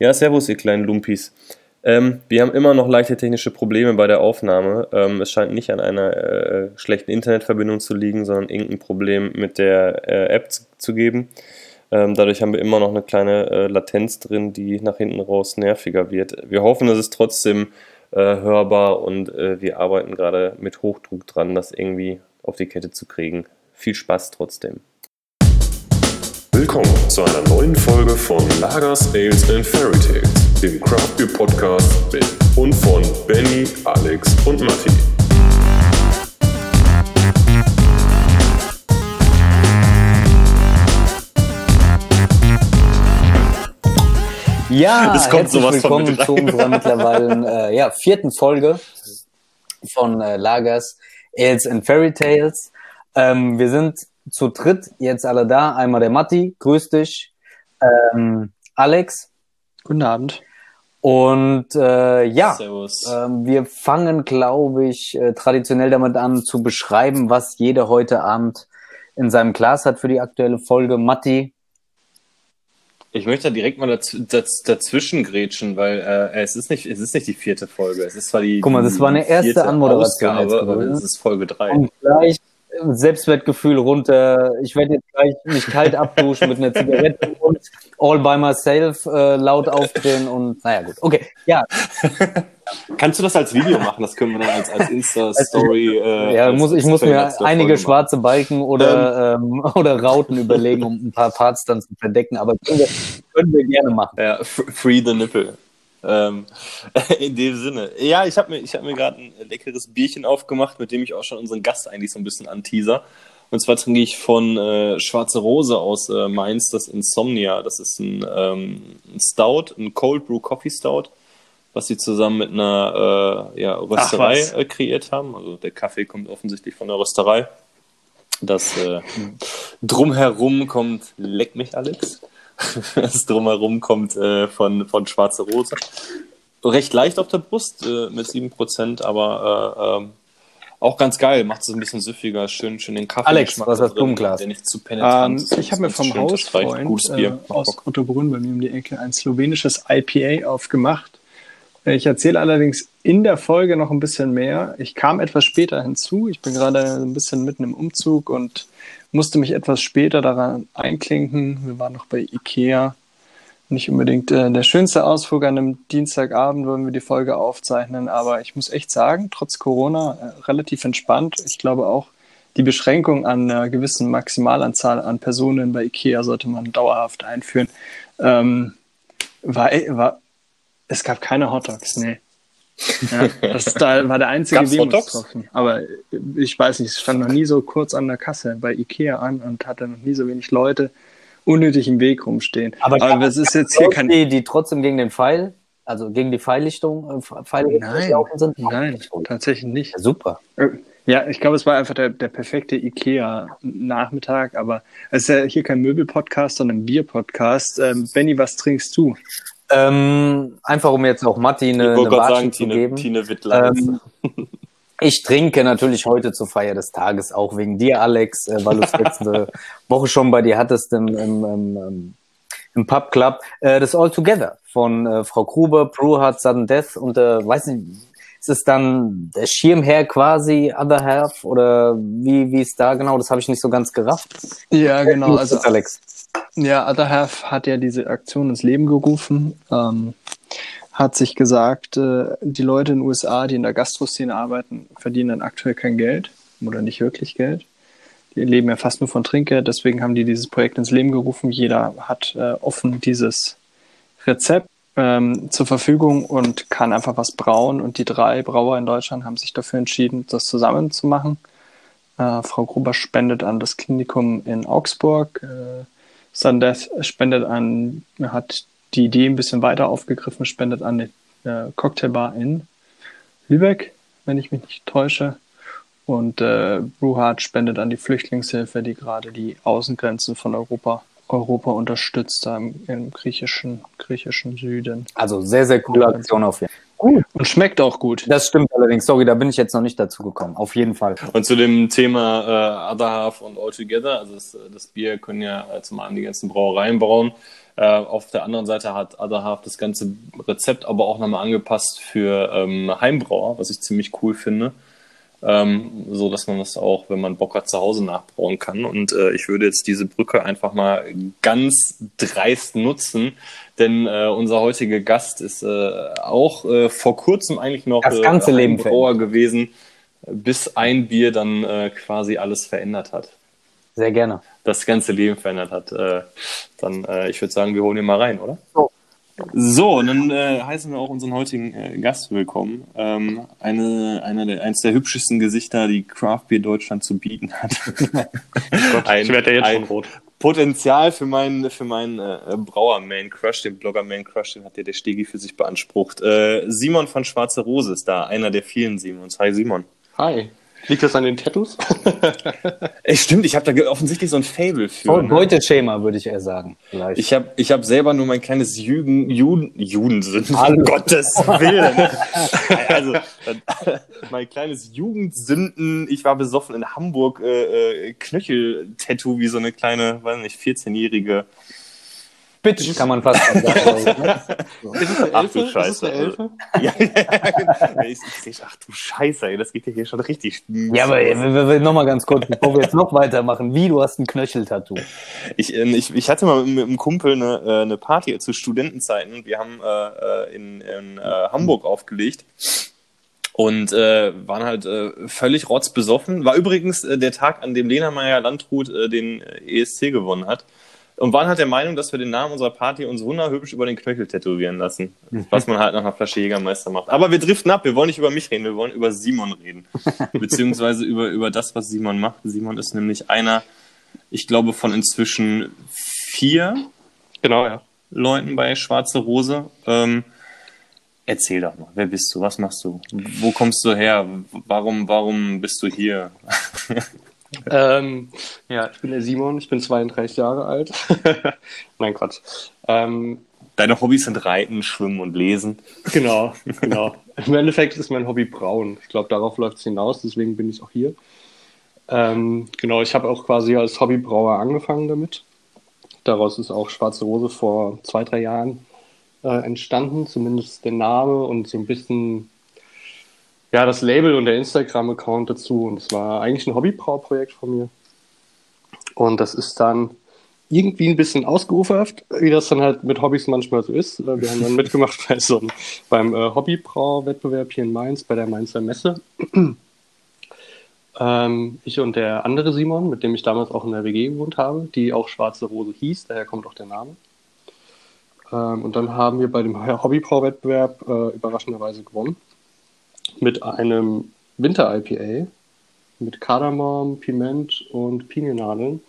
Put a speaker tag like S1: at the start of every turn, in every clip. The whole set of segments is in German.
S1: Ja, servus, ihr kleinen Lumpis. Ähm, wir haben immer noch leichte technische Probleme bei der Aufnahme. Ähm, es scheint nicht an einer äh, schlechten Internetverbindung zu liegen, sondern irgendein Problem mit der äh, App zu, zu geben. Ähm, dadurch haben wir immer noch eine kleine äh, Latenz drin, die nach hinten raus nerviger wird. Wir hoffen, es ist trotzdem äh, hörbar und äh, wir arbeiten gerade mit Hochdruck dran, das irgendwie auf die Kette zu kriegen. Viel Spaß trotzdem.
S2: Willkommen zu einer neuen Folge von Lagers, Ales and Fairy Tales, dem Craft Beer Podcast mit und von Benny, Alex und Matti.
S3: Ja,
S1: Es kommt
S3: herzlich willkommen zu unserer mittlerweile äh, ja, vierten Folge von äh, Lagers, Ales and Fairy Tales. Ähm, wir sind zu dritt jetzt alle da. Einmal der Matti, grüß dich. Ähm, Alex
S4: Guten Abend.
S3: und äh, ja,
S1: Servus.
S3: ähm, wir fangen, glaube ich, äh, traditionell damit an zu beschreiben, was jeder heute Abend in seinem Glas hat für die aktuelle Folge. Matti,
S1: Ich möchte da direkt mal daz daz dazwischen grätschen, weil äh, es, ist nicht, es ist nicht die vierte Folge. Es ist zwar die,
S3: Guck mal, das war eine erste Anmoderation
S1: Ausgabe,
S3: jetzt
S1: aber es ist Folge 3.
S3: Und gleich Selbstwertgefühl runter. Ich werde jetzt gleich mich kalt abduschen mit einer Zigarette und all by myself äh, laut aufdrehen und naja gut. Okay, ja,
S5: Kannst du das als Video machen? Das können wir dann als, als Insta-Story. Äh,
S3: ja
S5: als-
S3: muss, ich muss mir einige
S5: Folge
S3: schwarze Balken oder, ähm, oder Rauten überlegen, um ein paar Parts dann zu verdecken, aber können wir, können wir gerne machen.
S1: Ja, free the nipple. Ähm, in dem Sinne. Ja, ich habe mir, ich hab mir gerade ein leckeres Bierchen aufgemacht, mit dem ich auch schon unseren Gast eigentlich so ein bisschen anteaser. Und zwar trinke ich von äh, Schwarze Rose aus äh, Mainz das Insomnia. Das ist ein, ähm, ein Stout, ein Cold Brew Coffee Stout, was sie zusammen mit einer äh, ja, Rösterei
S4: was.
S1: äh, kreiert haben. Also der Kaffee kommt offensichtlich von der Rösterei. Das äh, Drumherum kommt, leck mich Alex. Das Drumherum kommt äh, von, von Schwarze Rose. Recht leicht auf der Brust äh, mit 7%, aber äh, ähm, auch ganz geil. Macht es ein bisschen süffiger, schön, schön den Kaffee.
S3: Alex, was hast du im Glas?
S1: Der nicht zu penetrant
S4: Ähm,
S1: ist.
S4: ich habe mir vom. Hausfreund
S1: Gutes
S4: äh, aus. Ottobrunn bei mir um die Ecke ein slowenisches IPA aufgemacht. Ich erzähle allerdings in der Folge noch ein bisschen mehr. Ich kam etwas später hinzu. Ich bin gerade ein bisschen mitten im Umzug und musste mich etwas später daran einklinken. Wir waren noch bei Ikea. Nicht unbedingt äh, der schönste Ausflug an einem Dienstagabend, wollen wir die Folge aufzeichnen. Aber ich muss echt sagen, trotz Corona äh, relativ entspannt. Ich glaube auch, die Beschränkung an einer gewissen Maximalanzahl an Personen bei IKEA sollte man dauerhaft einführen. Ähm, war, war, es gab keine Hotdogs, nee. Ja, das da war der einzige? Wermutstropfen. Aber ich weiß nicht, es stand noch nie so kurz an der Kasse bei IKEA an und hatte noch nie so wenig Leute unnötig im Weg rumstehen.
S3: Aber
S4: Aber es ist jetzt hier kein.
S3: die, die trotzdem gegen den Pfeil, also gegen die Pfeillichtung, äh, Pfeilrichtung
S4: Nein,
S3: gelaufen sind?
S4: nein, tatsächlich nicht.
S3: Ja, super.
S4: Äh, Ja, ich glaube, es war einfach der, der perfekte IKEA-Nachmittag, aber es ist ja hier kein Möbel-Podcast, sondern ein Bier-Podcast. Ähm, Benny, was trinkst du?
S3: Ähm, einfach um jetzt auch Matti eine,
S1: Ich
S3: eine
S1: sagen,
S3: zu
S1: Tine,
S3: geben.
S1: Tine Wittler.
S3: Ähm, ich trinke natürlich heute zur Feier des Tages, auch wegen dir, Alex, äh, weil du es letzte Woche schon bei dir hattest im, im, im, im, im Pub Club. Äh, das All Together von äh, Frau Gruber, Brew Heart Sudden Death und äh, weiß nicht, ist es dann der Schirmherr quasi, Other Half oder wie, wie ist da genau? Das habe ich nicht so ganz gerafft.
S4: Ja, genau.
S3: Was
S4: Also,
S3: Alex.
S4: ja, Other Half hat ja diese Aktion ins Leben gerufen, ähm, hat sich gesagt, äh, die Leute in den USA, die in der Gastroszene arbeiten, verdienen dann aktuell kein Geld oder nicht wirklich Geld. Die leben ja fast nur von Trinkgeld, deswegen haben die dieses Projekt ins Leben gerufen. Jeder hat äh, offen dieses Rezept ähm, zur Verfügung und kann einfach was brauen. Und die drei Brauer in Deutschland haben sich dafür entschieden, das zusammen zu machen. Äh, Frau Gruber spendet an das Klinikum in Augsburg. Äh, Sundeath spendet an, hat die Idee ein bisschen weiter aufgegriffen, spendet an die äh, Cocktailbar in Lübeck, wenn ich mich nicht täusche. Und äh, Brewhard spendet an die Flüchtlingshilfe, die gerade die Außengrenzen von Europa, Europa unterstützt, da im, im griechischen, griechischen Süden.
S3: Also sehr, sehr coole Aktion auf jeden Fall.
S4: Und schmeckt auch gut.
S3: Das stimmt allerdings. Sorry, da bin ich jetzt noch nicht dazu gekommen. Auf jeden Fall.
S1: Und zu dem Thema äh, Other Half und All Together, also das, das Bier können ja äh, zum einen die ganzen Brauereien brauen. Äh, auf der anderen Seite hat Other Half das ganze Rezept aber auch nochmal angepasst für ähm, Heimbrauer, was ich ziemlich cool finde. Ähm, so dass man das auch, wenn man Bock hat, zu Hause nachbrauen kann. Und äh, ich würde jetzt diese Brücke einfach mal ganz dreist nutzen, denn äh, unser heutiger Gast ist äh, auch äh, vor kurzem eigentlich noch
S3: Das ganze
S1: äh,
S3: Leben
S1: Heimbrauer gewesen, bis ein Bier dann äh, quasi alles verändert hat.
S3: Sehr gerne.
S1: Das ganze Leben verändert hat. Äh, dann, äh, ich würde sagen, wir holen ihn mal rein, oder?
S3: So.
S1: So, und dann äh, heißen wir auch unseren heutigen äh, Gast willkommen. Ähm, eine, einer der, eins der hübschesten Gesichter, die Craft Beer Deutschland zu bieten hat. ein,
S6: ich werde ja jetzt
S1: ein
S6: schon rot.
S1: Potenzial für meinen für meinen äh, Brauer Man Crush, den Blogger Man Crush, den hat ja der Stegi für sich beansprucht. Äh, Simon von Schwarze Rose ist da, einer der vielen Simons. Hi Simon.
S6: Hi. Liegt das an den Tattoos?
S1: Ey, stimmt, ich habe da offensichtlich so ein Fable für.
S3: Oh,
S1: ne?
S3: Beuteschema, würde ich eher sagen. Vielleicht.
S1: Ich habe ich hab selber nur mein kleines Juden, Juden, Judensünden, um. Gottes Willen. also, dann- mein kleines Jugendsünden, ich war besoffen in Hamburg, äh, äh, Knöchel-Tattoo wie so eine kleine, weiß nicht, 14-jährige.
S3: Bitch, kann man fast schon sagen.
S6: Ist es eine
S1: Ach
S6: Elfe?
S1: du Scheiße.
S6: Ist es eine Elfe?
S1: Ja, ja, ja, ich, ach du Scheiße, ey, das geht ja hier schon richtig.
S3: Ja, aber äh, nochmal ganz kurz, bevor wir jetzt noch weitermachen. Wie, du hast ein Knöcheltattoo.
S1: Ich, ähm, ich, ich hatte mal mit einem Kumpel eine, äh, eine Party zu Studentenzeiten. Wir haben äh, äh, in, in äh, Hamburg aufgelegt und äh, waren halt äh, völlig rotzbesoffen. War übrigens äh, der Tag, an dem Lena Meyer Landrut äh, den ESC gewonnen hat. Und waren halt der Meinung, dass wir den Namen unserer Party uns wunderhübsch über den Knöchel tätowieren lassen. Was man halt nach einer Flasche Jägermeister macht. Aber wir driften ab. Wir wollen nicht über mich reden, wir wollen über Simon reden. Beziehungsweise über, über das, was Simon macht. Simon ist nämlich einer, ich glaube, von inzwischen vier
S6: Genau, ja.
S1: Leuten bei Schwarze Rose. Ähm, erzähl doch mal, wer bist du? Was machst du? Wo kommst du her? Warum, warum bist du hier?
S6: Ähm, ja, ich bin der Simon, ich bin 32 Jahre alt. Nein, Quatsch. Ähm,
S1: Deine Hobbys sind Reiten, Schwimmen und Lesen.
S6: genau, genau. Im Endeffekt ist mein Hobby braun. Ich glaube, darauf läuft es hinaus, deswegen bin ich auch hier. Ähm, genau, ich habe auch quasi als Hobbybrauer angefangen damit. Daraus ist auch Schwarze Rose vor zwei, drei Jahren äh, entstanden, zumindest der Name und so ein bisschen ja, das Label und der Instagram-Account dazu. Und es war eigentlich ein Hobbybrauprojekt von mir. Und das ist dann irgendwie ein bisschen ausgeufert, wie das dann halt mit Hobbys manchmal so ist. Wir haben dann mitgemacht bei so einem, beim äh, Hobbybrau-Wettbewerb hier in Mainz, bei der Mainzer Messe. ähm, ich und der andere Simon, mit dem ich damals auch in der WG gewohnt habe, die auch Schwarze Rose hieß, daher kommt auch der Name. Ähm, und dann haben wir bei dem Hobbybrau-Wettbewerb äh, überraschenderweise gewonnen. Mit einem Winter-IPA mit Kardamom, Piment und Piniennadeln,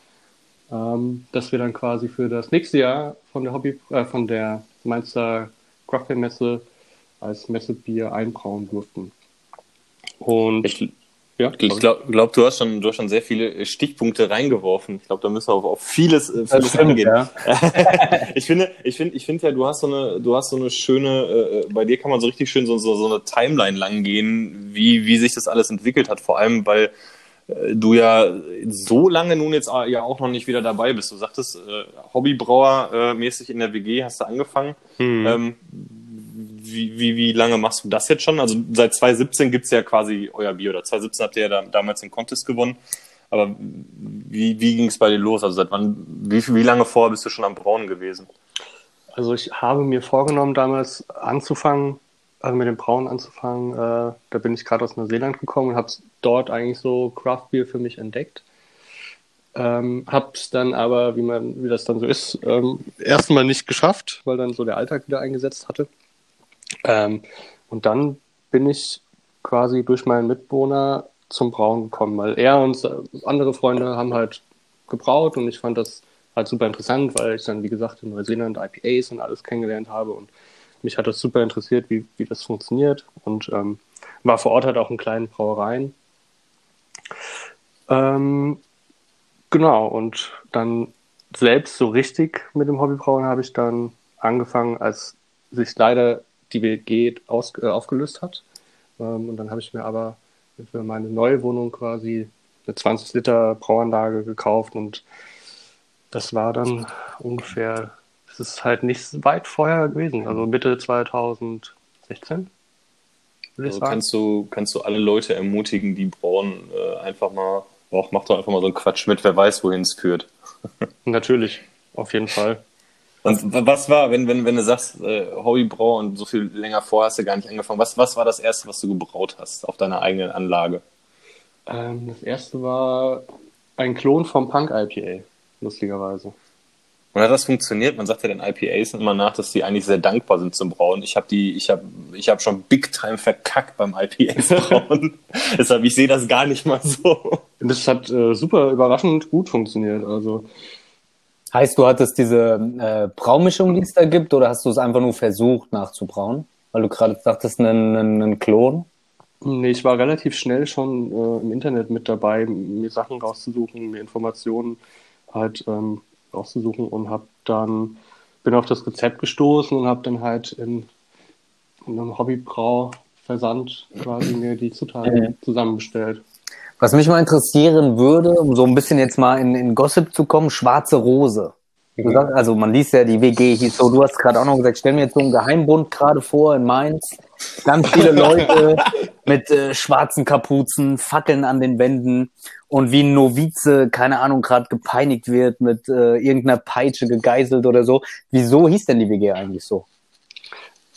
S6: ähm, das wir dann quasi für das nächste Jahr von der Hobby, äh, von der Mainzer Craft Messe als Messebier einbrauen durften. Und
S1: Ich,
S6: ja,
S1: ich glaube, glaub, du, hast schon, du hast schon sehr viele Stichpunkte reingeworfen. Ich glaube, da müssen wir auf, auf vieles, äh, vieles eingehen.
S3: ja.
S1: ich finde, ich finde, ich finde ja, du hast so eine, du hast so eine schöne, äh, bei dir kann man so richtig schön so, so, so eine Timeline lang gehen, wie, wie sich das alles entwickelt hat. Vor allem, weil äh, du ja so lange nun jetzt äh, ja auch noch nicht wieder dabei bist. Du sagtest, äh, Hobbybrauer äh, mäßig in der WG hast du angefangen.
S6: Hm.
S1: Ähm, wie, wie, lange machst du das jetzt schon? Also seit 2017 gibt's ja quasi euer Bier, oder 2017 habt ihr ja da, damals den Contest gewonnen. Aber wie, wie ging es bei dir los? Also seit wann, wie, wie lange vorher bist du schon am Brauen gewesen?
S6: Also ich habe mir vorgenommen, damals anzufangen, also mit dem Brauen anzufangen. Äh, da bin ich gerade aus Neuseeland gekommen und habe dort eigentlich so Craft Beer für mich entdeckt. Ähm, hab's dann aber, wie man, wie das dann so ist, ähm, erstmal nicht geschafft, weil dann so der Alltag wieder eingesetzt hatte. Ähm, und dann bin ich quasi durch meinen Mitbewohner zum Brauen gekommen, weil er und andere Freunde haben halt gebraut und ich fand das halt super interessant, weil ich dann, wie gesagt, in Neuseeland IPAs und alles kennengelernt habe und mich hat das super interessiert, wie, wie das funktioniert und ähm, war vor Ort halt auch in kleinen Brauereien. Ähm, genau, und dann selbst so richtig mit dem Hobbybrauen habe ich dann angefangen, als sich leider die WG aus, äh, aufgelöst hat. Ähm, und dann habe ich mir aber für meine neue Wohnung quasi eine 20 Liter Brauanlage gekauft und das war dann ungefähr, es ist halt nicht weit vorher gewesen, also Mitte 2016. würde ich
S1: Also kannst du, kannst du alle Leute ermutigen, die brauen, äh, einfach mal, auch mach doch einfach mal so einen Quatsch mit, wer weiß, wohin es führt.
S6: Natürlich, auf jeden Fall.
S1: Und was war, wenn, wenn, wenn du sagst, äh, Hobbybrau und so viel länger vor hast du gar nicht angefangen, was, was war das erste, was du gebraut hast auf deiner eigenen Anlage?
S6: Ähm, das erste war ein Klon vom Punk IPA, lustigerweise.
S1: Und hat das funktioniert? Man sagt ja den IPAs immer nach, dass die eigentlich sehr dankbar sind zum Brauen. Ich habe die, ich habe, ich habe schon Big Time verkackt beim IPAs brauen. Deshalb ich sehe das gar nicht mal so.
S6: Und das hat äh, super überraschend gut funktioniert. Also
S3: Heißt, du hattest diese äh, Braumischung, die es da gibt, oder hast du es einfach nur versucht nachzubrauen? Weil du gerade sagtest, einen, einen, einen Klon.
S6: Nee, ich war relativ schnell schon äh, im Internet mit dabei, mir Sachen rauszusuchen, mir Informationen halt ähm, rauszusuchen und habe dann bin auf das Rezept gestoßen und habe dann halt in, in einem Hobbybrau-Versand quasi mir die Zutaten zusammenbestellt.
S3: Was mich mal interessieren würde, um so ein bisschen jetzt mal in, in Gossip zu kommen, schwarze Rose. Du sagst, also man liest ja, die WG hieß so, du hast gerade auch noch gesagt, stell mir jetzt so einen Geheimbund gerade vor in Mainz. Ganz viele Leute mit äh, schwarzen Kapuzen, Fackeln an den Wänden und wie ein Novize, keine Ahnung, gerade gepeinigt wird, mit äh, irgendeiner Peitsche gegeißelt oder so. Wieso hieß denn die WG eigentlich so?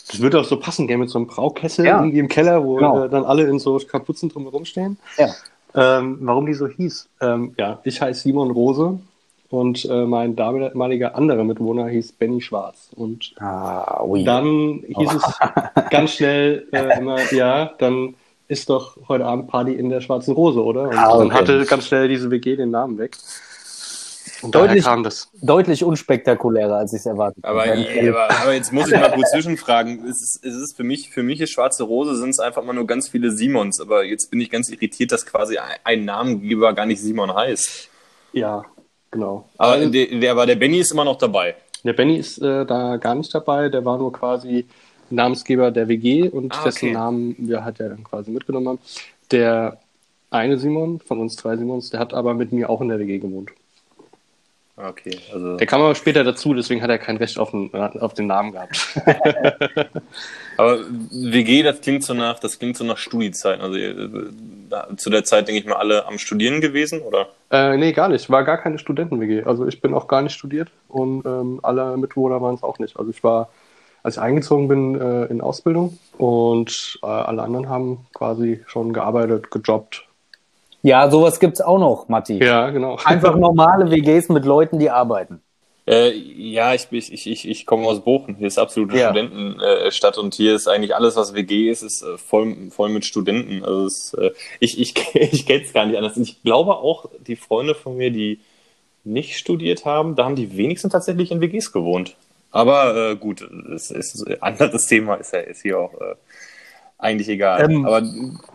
S6: Das würde auch so passen, gell, mit so einem Braukessel
S3: Ja.
S6: irgendwie im Keller, wo
S3: Genau.
S6: äh, dann alle in so Kapuzen drumherum stehen.
S3: Ja.
S6: Ähm, warum die so hieß? Ähm, ja, ich heiße Simon Rose und äh, mein damaliger anderer Mitwohner hieß Benny Schwarz. Und
S3: Ah, ui.
S6: dann hieß es ganz schnell äh, immer, ja, dann ist doch heute Abend Party in der Schwarzen Rose, oder? Und
S3: Ah,
S6: dann
S3: okay.
S6: hatte ganz schnell diese WG den Namen weg. Und
S3: Deutlich-
S6: kam das.
S3: Deutlich unspektakulärer, als ich es erwartet
S1: Aber,
S3: habe.
S1: aber, aber jetzt muss ich mal kurz zwischenfragen. Es ist, es ist für mich, für mich ist Schwarze Rose sind es einfach mal nur ganz viele Simons. Aber jetzt bin ich ganz irritiert, dass quasi ein, ein Namengeber gar nicht Simon heißt.
S6: Ja, genau.
S1: Aber der, der, aber der Benny ist immer noch dabei.
S6: Der Benny ist äh, da gar nicht dabei, der war nur quasi Namensgeber der WG und
S1: Ah, okay.
S6: dessen Namen wir halt ja dann quasi mitgenommen haben. Der eine Simon, von uns zwei Simons, der hat aber mit mir auch in der WG gewohnt.
S1: Okay, also.
S6: Der kam aber später dazu, deswegen hat er kein Recht auf den, auf den Namen gehabt.
S1: Aber WG, das klingt so nach, das klingt so nach Studiezeiten. Also zu der Zeit denke ich mal alle am Studieren gewesen, oder?
S6: äh, nee, gar nicht. War gar keine Studenten-WG. Also ich bin auch gar nicht studiert und ähm, alle Mitwohner waren es auch nicht. Also ich war, als ich eingezogen bin, äh, in Ausbildung und äh, alle anderen haben quasi schon gearbeitet, gejobbt.
S3: Ja, sowas gibt's auch noch, Matti.
S6: Ja, genau.
S3: Einfach normale WGs mit Leuten, die arbeiten.
S1: Äh, ja, ich, ich, ich, ich, ich komme aus Bochum. Hier ist absolute
S3: Ja.
S1: Studentenstadt äh, und hier ist eigentlich alles, was WG ist, ist äh, voll, voll mit Studenten. Also es, äh, ich, ich, ich kenne es gar nicht anders. Und ich glaube auch, die Freunde von mir, die nicht studiert haben, da haben die wenigsten tatsächlich in WGs gewohnt. Aber äh, gut, es ist ein anderes Thema, ist ja ist hier auch äh, eigentlich egal.
S3: Ähm,
S1: Aber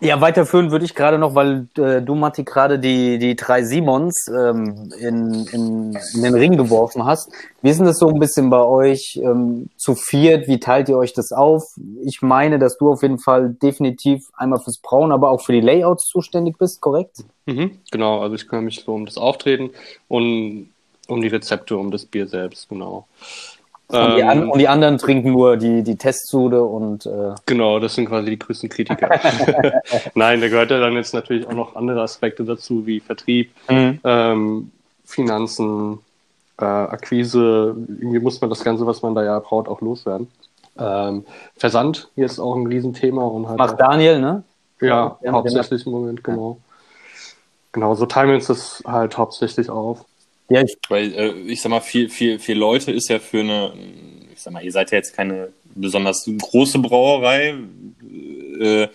S3: Ja, weiterführen würde ich gerade noch, weil äh, du, Matti, gerade die, die drei Simons ähm, in, in, in den Ring geworfen hast. Wie ist denn das so ein bisschen bei euch ähm, zu viert? Wie teilt ihr euch das auf? Ich meine, dass du auf jeden Fall definitiv einmal fürs Brauen, aber auch für die Layouts zuständig bist, korrekt?
S6: Mhm, genau, also ich kümmere mich so um das Auftreten und um die Rezepte, um das Bier selbst, genau.
S3: Und, die, an,
S6: Ähm,
S3: und die anderen trinken nur die, die Testsude und äh,
S6: genau, das sind quasi die größten Kritiker. Nein, da gehört ja dann jetzt natürlich auch noch andere Aspekte dazu, wie Vertrieb, ähm, Finanzen, äh, Akquise. Irgendwie muss man das Ganze, was man da ja braut, auch loswerden. Ähm, Versand hier ist auch ein Riesenthema und halt
S3: macht
S6: auch,
S3: Daniel, ne?
S6: ja,
S3: Ja,
S6: hauptsächlich im Moment, genau. Genau, so teilen wir uns das halt hauptsächlich auf.
S3: Ja, ich,
S1: Weil, äh, ich sag mal, vier, vier, vier Leute ist ja für eine, ich sag mal, ihr seid ja jetzt keine besonders große Brauerei. Äh,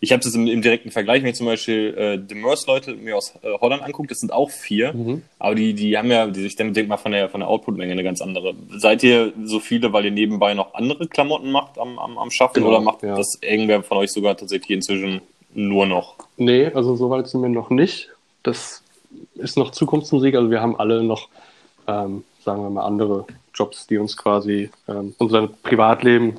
S1: ich habe das im, im direkten Vergleich, wenn ich zum Beispiel äh, Demers-Leute mir aus äh, Holland angucke, das sind auch vier.
S6: Mhm.
S1: Aber die, die haben ja, die, ich denke mal, von der, von der Output-Menge eine ganz andere. Seid ihr so viele, weil ihr nebenbei noch andere Klamotten macht am, am, am Schaffen
S6: Genau,
S1: oder macht
S6: ja.
S1: das irgendwer von euch sogar tatsächlich inzwischen nur noch?
S6: Nee, also so weit sind wir noch nicht. Das ist noch Zukunftsmusik. Also wir haben alle noch, ähm, sagen wir mal, andere Jobs, die uns quasi ähm, unser Privatleben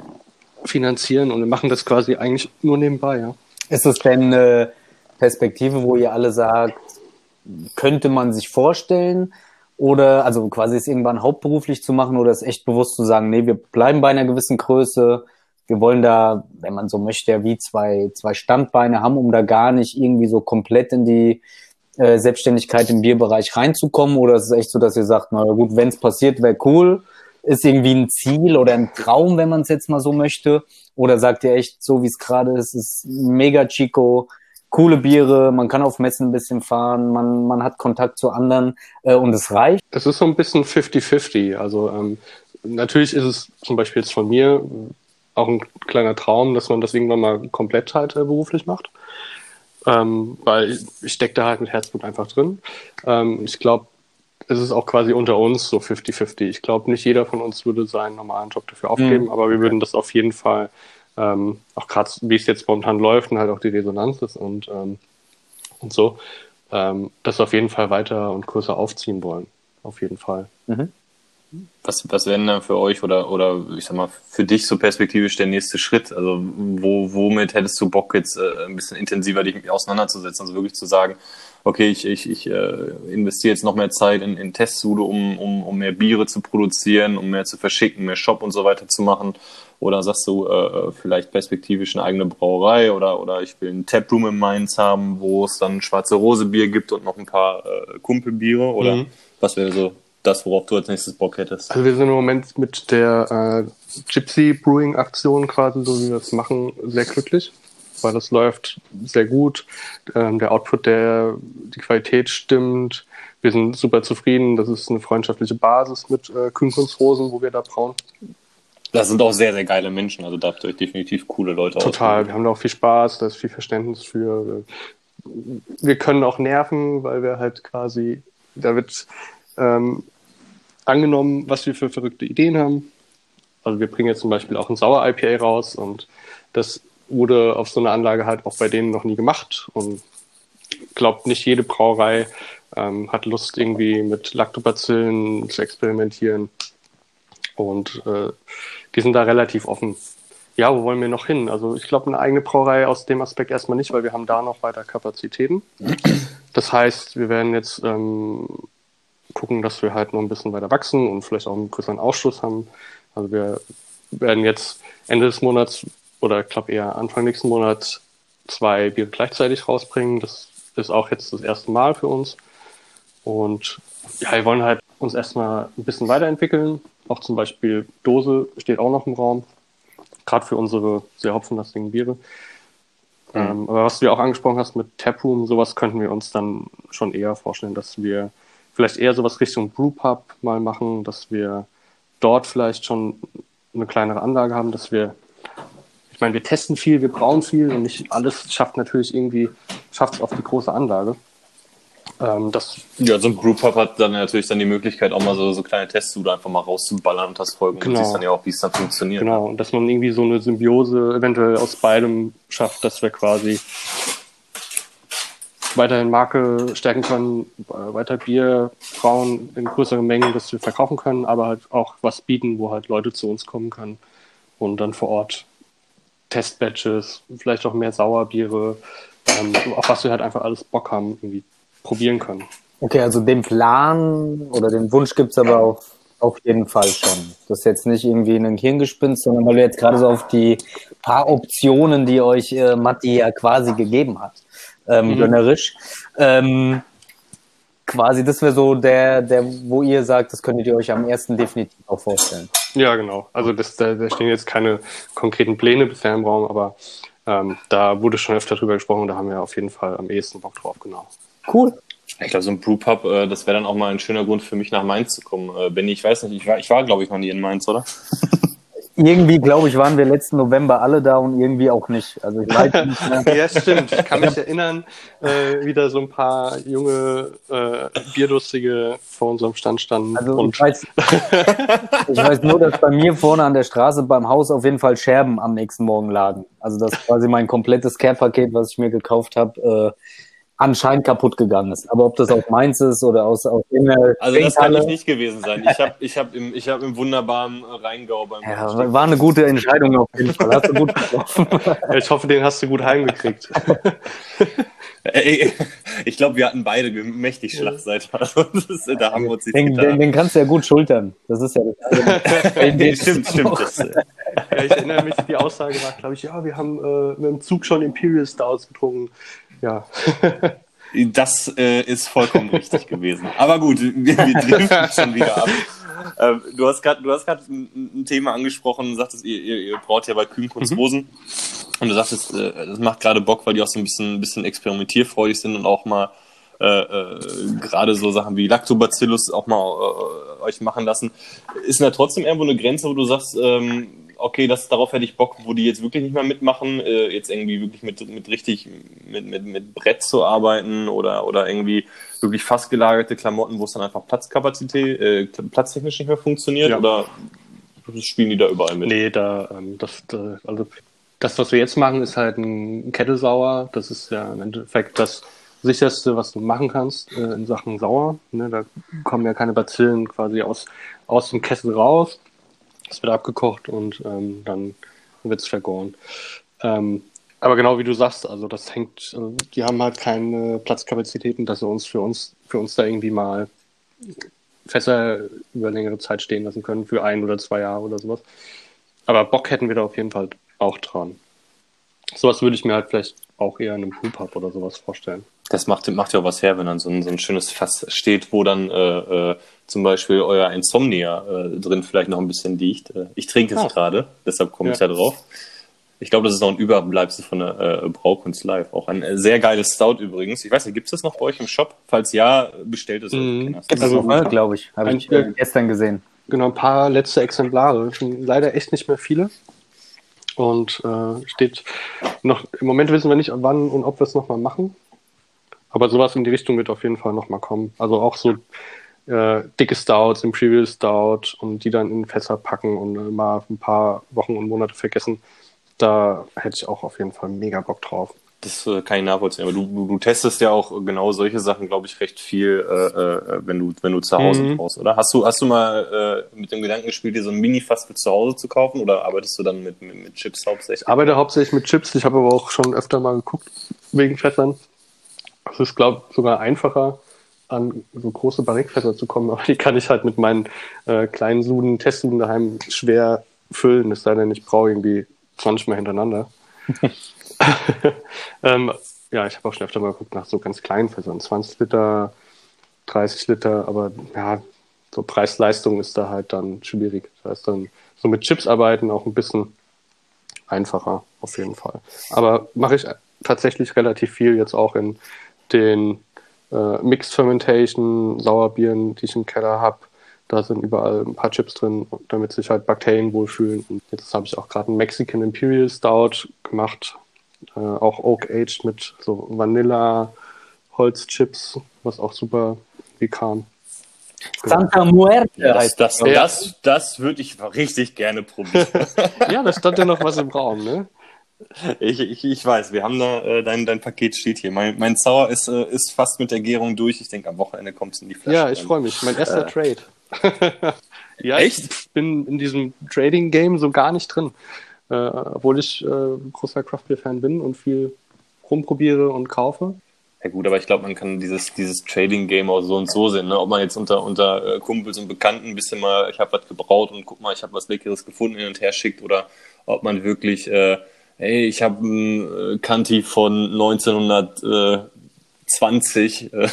S6: finanzieren und wir machen das quasi eigentlich nur nebenbei, ja.
S3: Ist es denn eine Perspektive, wo ihr alle sagt, könnte man sich vorstellen? Oder also quasi es irgendwann hauptberuflich zu machen oder es echt bewusst zu sagen, nee, wir bleiben bei einer gewissen Größe, wir wollen da, wenn man so möchte, wie zwei, zwei Standbeine haben, um da gar nicht irgendwie so komplett in die äh, Selbstständigkeit im Bierbereich reinzukommen? Oder ist es echt so, dass ihr sagt, na gut, wenn es passiert, wäre cool, ist irgendwie ein Ziel oder ein Traum, wenn man es jetzt mal so möchte? Oder sagt ihr echt, so wie es gerade ist, ist mega Chico, coole Biere, man kann auf Messen ein bisschen fahren, man, man hat Kontakt zu anderen äh, und es reicht?
S6: Es ist so ein bisschen 50-50. Also ähm, natürlich ist es zum Beispiel jetzt von mir auch ein kleiner Traum, dass man das irgendwann mal komplett halt äh, beruflich macht. Ähm, weil ich stecke da halt mit Herzblut einfach drin. Ähm, ich glaube, es ist auch quasi unter uns so 50-50. Ich glaube, nicht jeder von uns würde seinen normalen Job dafür aufgeben, mhm. aber wir würden das auf jeden Fall, ähm, auch gerade wie es jetzt momentan läuft und halt auch die Resonanz ist und, ähm, und so, ähm, das auf jeden Fall weiter und größer aufziehen wollen. Auf jeden Fall. Mhm.
S1: Was, was wäre denn für euch oder, oder ich sag mal, für dich so perspektivisch der nächste Schritt? Also wo, womit hättest du Bock jetzt äh, ein bisschen intensiver dich auseinanderzusetzen? Also wirklich zu sagen, okay, ich, ich, ich äh, investiere jetzt noch mehr Zeit in, in Testsude, um, um, um mehr Biere zu produzieren, um mehr zu verschicken, mehr Shop und so weiter zu machen? Oder sagst du äh, äh vielleicht perspektivisch eine eigene Brauerei oder, oder ich will einen Taproom in Mainz haben, wo es dann schwarze Rose Bier gibt und noch ein paar äh, Kumpelbiere? Oder mhm. was wäre so das, worauf du als nächstes Bock hättest?
S6: Also wir sind im Moment mit der äh, Gypsy Brewing Aktion quasi, so wie wir das machen, sehr glücklich, weil das läuft sehr gut. Ähm, der Output, der die Qualität stimmt. Wir sind super zufrieden. Das ist eine freundschaftliche Basis mit äh, Kühnkunstrosen, wo wir da brauen.
S1: Das sind auch sehr, sehr geile Menschen. Also da habt ihr euch definitiv coole Leute
S6: Total. Ausgehen. Wir haben da auch viel Spaß, da ist viel Verständnis für. Wir können auch nerven, weil wir halt quasi, da wird ähm, angenommen, was wir für verrückte Ideen haben. Also wir bringen jetzt zum Beispiel auch ein Sauer-IPA raus und das wurde auf so einer Anlage halt auch bei denen noch nie gemacht und glaubt nicht jede Brauerei ähm, hat Lust irgendwie mit Lactobacillen zu experimentieren und äh, die sind da relativ offen. Ja, wo wollen wir noch hin? Also ich glaube, eine eigene Brauerei aus dem Aspekt erstmal nicht, weil wir haben da noch weiter Kapazitäten. Das heißt, wir werden jetzt ähm, gucken, dass wir halt noch ein bisschen weiter wachsen und vielleicht auch einen größeren Ausschuss haben. Also wir werden jetzt Ende des Monats oder ich glaube eher Anfang nächsten Monats zwei Biere gleichzeitig rausbringen. Das ist auch jetzt das erste Mal für uns. Und ja, wir wollen halt uns erstmal ein bisschen weiterentwickeln. Auch zum Beispiel Dose steht auch noch im Raum. Gerade für unsere sehr hopfenlastigen Biere. Mhm. Ähm, aber was du auch angesprochen hast mit Taproom, sowas könnten wir uns dann schon eher vorstellen, dass wir vielleicht eher sowas Richtung Brewpub mal machen, dass wir dort vielleicht schon eine kleinere Anlage haben, dass wir, ich meine, wir testen viel, wir brauen viel und nicht alles schafft natürlich irgendwie, schafft es auf die große Anlage.
S1: Ähm, das ja, so ein Brewpub hat dann natürlich dann die Möglichkeit, auch mal so, so kleine Tests oder einfach mal rauszuballern und das folgen
S6: genau.
S1: und siehst dann ja auch, wie es dann funktioniert.
S6: Genau, und dass man irgendwie so eine Symbiose eventuell aus beidem schafft, dass wir quasi weiterhin Marke stärken können, äh, weiter Bier brauen in größeren Mengen, das wir verkaufen können, aber halt auch was bieten, wo halt Leute zu uns kommen können und dann vor Ort Testbatches, vielleicht auch mehr Sauerbiere, ähm, auf was wir halt einfach alles Bock haben, irgendwie probieren können.
S3: Okay, also den Plan oder den Wunsch gibt's aber auch auf jeden Fall schon. Das ist jetzt nicht irgendwie ein Hirngespinst, sondern weil wir jetzt gerade so auf die paar Optionen, die euch äh, Matti ja quasi gegeben hat, ähm, mhm. gönnerisch. Ähm, quasi, das wäre so der, der, wo ihr sagt, das könntet ihr euch am ersten definitiv auch vorstellen.
S6: Ja, genau. Also das, da, da stehen jetzt keine konkreten Pläne bisher im Raum, aber ähm, da wurde schon öfter drüber gesprochen und da haben wir auf jeden Fall am ehesten Bock drauf, genau.
S3: Cool.
S1: Ich glaube, so ein Brewpub, äh, das wäre dann auch mal ein schöner Grund für mich nach Mainz zu kommen. Äh, Benny, ich weiß nicht, ich war, ich war glaube ich, noch nie in Mainz, oder?
S3: irgendwie, glaube ich, waren wir letzten November alle da und irgendwie auch nicht. Also ich weiß nicht
S6: mehr. ja, stimmt. Ich kann mich erinnern, äh, wieder so ein paar junge, äh, Bierdurstige vor unserem Stand standen.
S3: Also und ich, weiß, ich weiß nur, dass bei mir vorne an der Straße beim Haus auf jeden Fall Scherben am nächsten Morgen lagen. Also das ist quasi mein komplettes Care-Paket, was ich mir gekauft habe, äh, anscheinend kaputt gegangen ist. Aber ob das auch meins ist oder aus, aus irgendeiner
S1: Also das kann ich nicht gewesen sein. Ich habe ich hab im, ich hab im wunderbaren Rheingau beim
S3: Ja, war eine gute Entscheidung auf jeden Fall. Hast du gut getroffen.
S6: Ich hoffe, den hast du gut heimgekriegt.
S1: Ey, ich glaube, wir hatten beide mächtig Schlagseite. Also da haben wir uns
S3: Den, den, den kannst du ja gut schultern. Das ist ja das
S1: Nee, stimmt, stimmt. Das, äh,
S6: Ja, ich erinnere mich, die Aussage war, glaube ich, ja, wir haben äh, mit dem Zug schon Imperial Stouts getrunken. Ja.
S1: das äh, ist vollkommen richtig gewesen. Aber gut, wir, wir driften schon wieder ab. Ähm, du hast gerade ein, ein Thema angesprochen, sagtest, ihr, ihr, ihr braucht ja bei Kühnkunst Rosen. Und du sagtest, äh, das macht gerade Bock, weil die auch so ein bisschen, ein bisschen experimentierfreudig sind und auch mal äh, äh, gerade so Sachen wie Lactobacillus auch mal äh, euch machen lassen. Ist da trotzdem irgendwo eine Grenze, wo du sagst, ähm, okay, das, darauf hätte ich Bock, wo die jetzt wirklich nicht mehr mitmachen, äh, jetzt irgendwie wirklich mit, mit richtig, mit, mit, mit Brett zu arbeiten oder, oder irgendwie wirklich fast gelagerte Klamotten, wo es dann einfach Platzkapazität, äh, platztechnisch nicht mehr funktioniert
S6: Ja.
S1: oder spielen die da überall mit?
S6: Nee, da, ähm, das, da, also das, was wir jetzt machen, ist halt ein Kettelsauer. Das ist ja im Endeffekt das sicherste, was du machen kannst äh, in Sachen Sauer. Ne, da kommen ja keine Bazillen quasi aus, aus dem Kessel raus. Es wird abgekocht und ähm, dann wird es vergoren. Ähm, aber genau wie du sagst, also das hängt, also die haben halt keine Platzkapazitäten, dass sie uns für uns, für uns da irgendwie mal Fässer über längere Zeit stehen lassen können, für ein oder zwei Jahre oder sowas. Aber Bock hätten wir da auf jeden Fall auch dran. Sowas würde ich mir halt vielleicht auch eher in einem Brewpub oder sowas vorstellen.
S1: Das macht, macht ja auch was her, wenn dann so ein, so ein schönes Fass steht, wo dann äh, äh, zum Beispiel euer Insomnia äh, drin vielleicht noch ein bisschen liegt. Äh, ich trinke es
S6: Ah.
S1: gerade, deshalb komme ich
S6: Ja.
S1: da drauf. Ich glaube, das ist noch ein Überbleibsel von der äh, Braukunst Live. Auch ein äh, sehr geiles Stout übrigens. Ich weiß nicht, gibt es das noch bei euch im Shop? Falls ja, bestellt es.
S6: Mhm.
S1: Kinders.
S3: Gibt's
S6: Also-
S3: noch, glaube ich. Habe ich äh, gestern gesehen.
S6: Genau, ein paar letzte Exemplare. Schon leider echt nicht mehr viele. Und äh, steht noch, im Moment wissen wir nicht, wann und ob wir es nochmal machen. Aber sowas in die Richtung wird auf jeden Fall nochmal kommen. Also auch so äh, dicke Stouts, Imperial Stout und die dann in Fässer packen und äh, mal ein paar Wochen und Monate vergessen. Da hätte ich auch auf jeden Fall mega Bock drauf.
S1: Das äh, kann ich nachvollziehen. Aber du, du, du testest ja auch genau solche Sachen, glaube ich, recht viel, äh, äh, wenn du, wenn du zu Hause
S6: Mhm.
S1: brauchst, oder? Hast du, hast du mal äh, mit dem Gedanken gespielt, dir so ein Mini-Fass für zu Hause zu kaufen oder arbeitest du dann mit, mit, mit Chips hauptsächlich?
S6: Ich arbeite hauptsächlich mit Chips. Ich habe aber auch schon öfter mal geguckt wegen Fässern. Es ist, glaube ich, sogar einfacher, an so große Barrikfässer zu kommen. Aber die kann ich halt mit meinen äh, kleinen Suden, Testsuden daheim schwer füllen. Es sei denn, ich brauche irgendwie 20 Mal hintereinander. ähm, ja, ich habe auch schon öfter mal geguckt nach so ganz kleinen Fässern. 20 Liter, 30 Liter. Aber ja, so Preis-Leistung ist da halt dann schwierig. Das heißt dann so mit Chips arbeiten auch ein bisschen einfacher, auf jeden Fall. Aber mache ich tatsächlich relativ viel jetzt auch in den äh, Mixed Fermentation Sauerbieren, die ich im Keller habe. Da sind überall ein paar Chips drin, damit sich halt Bakterien wohlfühlen. Und jetzt habe ich auch gerade einen Mexican Imperial Stout gemacht, äh, auch Oak Aged mit so Vanilla Holzchips, was auch super wie kam.
S3: Santa Muerte
S1: das,
S3: heißt
S1: das,
S3: das.
S1: das, das würde ich richtig gerne probieren.
S6: Ja, da stand ja noch was im Raum, ne?
S1: Ich, ich, ich weiß, wir haben da, äh, dein, dein Paket steht hier. Mein, mein Sauer ist, äh, ist fast mit der Gärung durch. Ich denke, am Wochenende kommt es in die Flasche.
S6: Ja, ich freue mich. Mein erster Trade. ja,
S1: Echt?
S6: ich bin in diesem Trading-Game so gar nicht drin. Äh, obwohl ich äh, großer Craft-Beer-Fan bin und viel rumprobiere und kaufe.
S1: Ja gut, aber ich glaube, man kann dieses, dieses Trading-Game auch so und so sehen. Ne? Ob man jetzt unter, unter äh, Kumpels und Bekannten ein bisschen mal, ich habe was gebraut und guck mal, ich habe was Leckeres gefunden, hin und her schickt oder ob man wirklich, äh, ey, ich habe einen äh, Kanti von 1920, äh,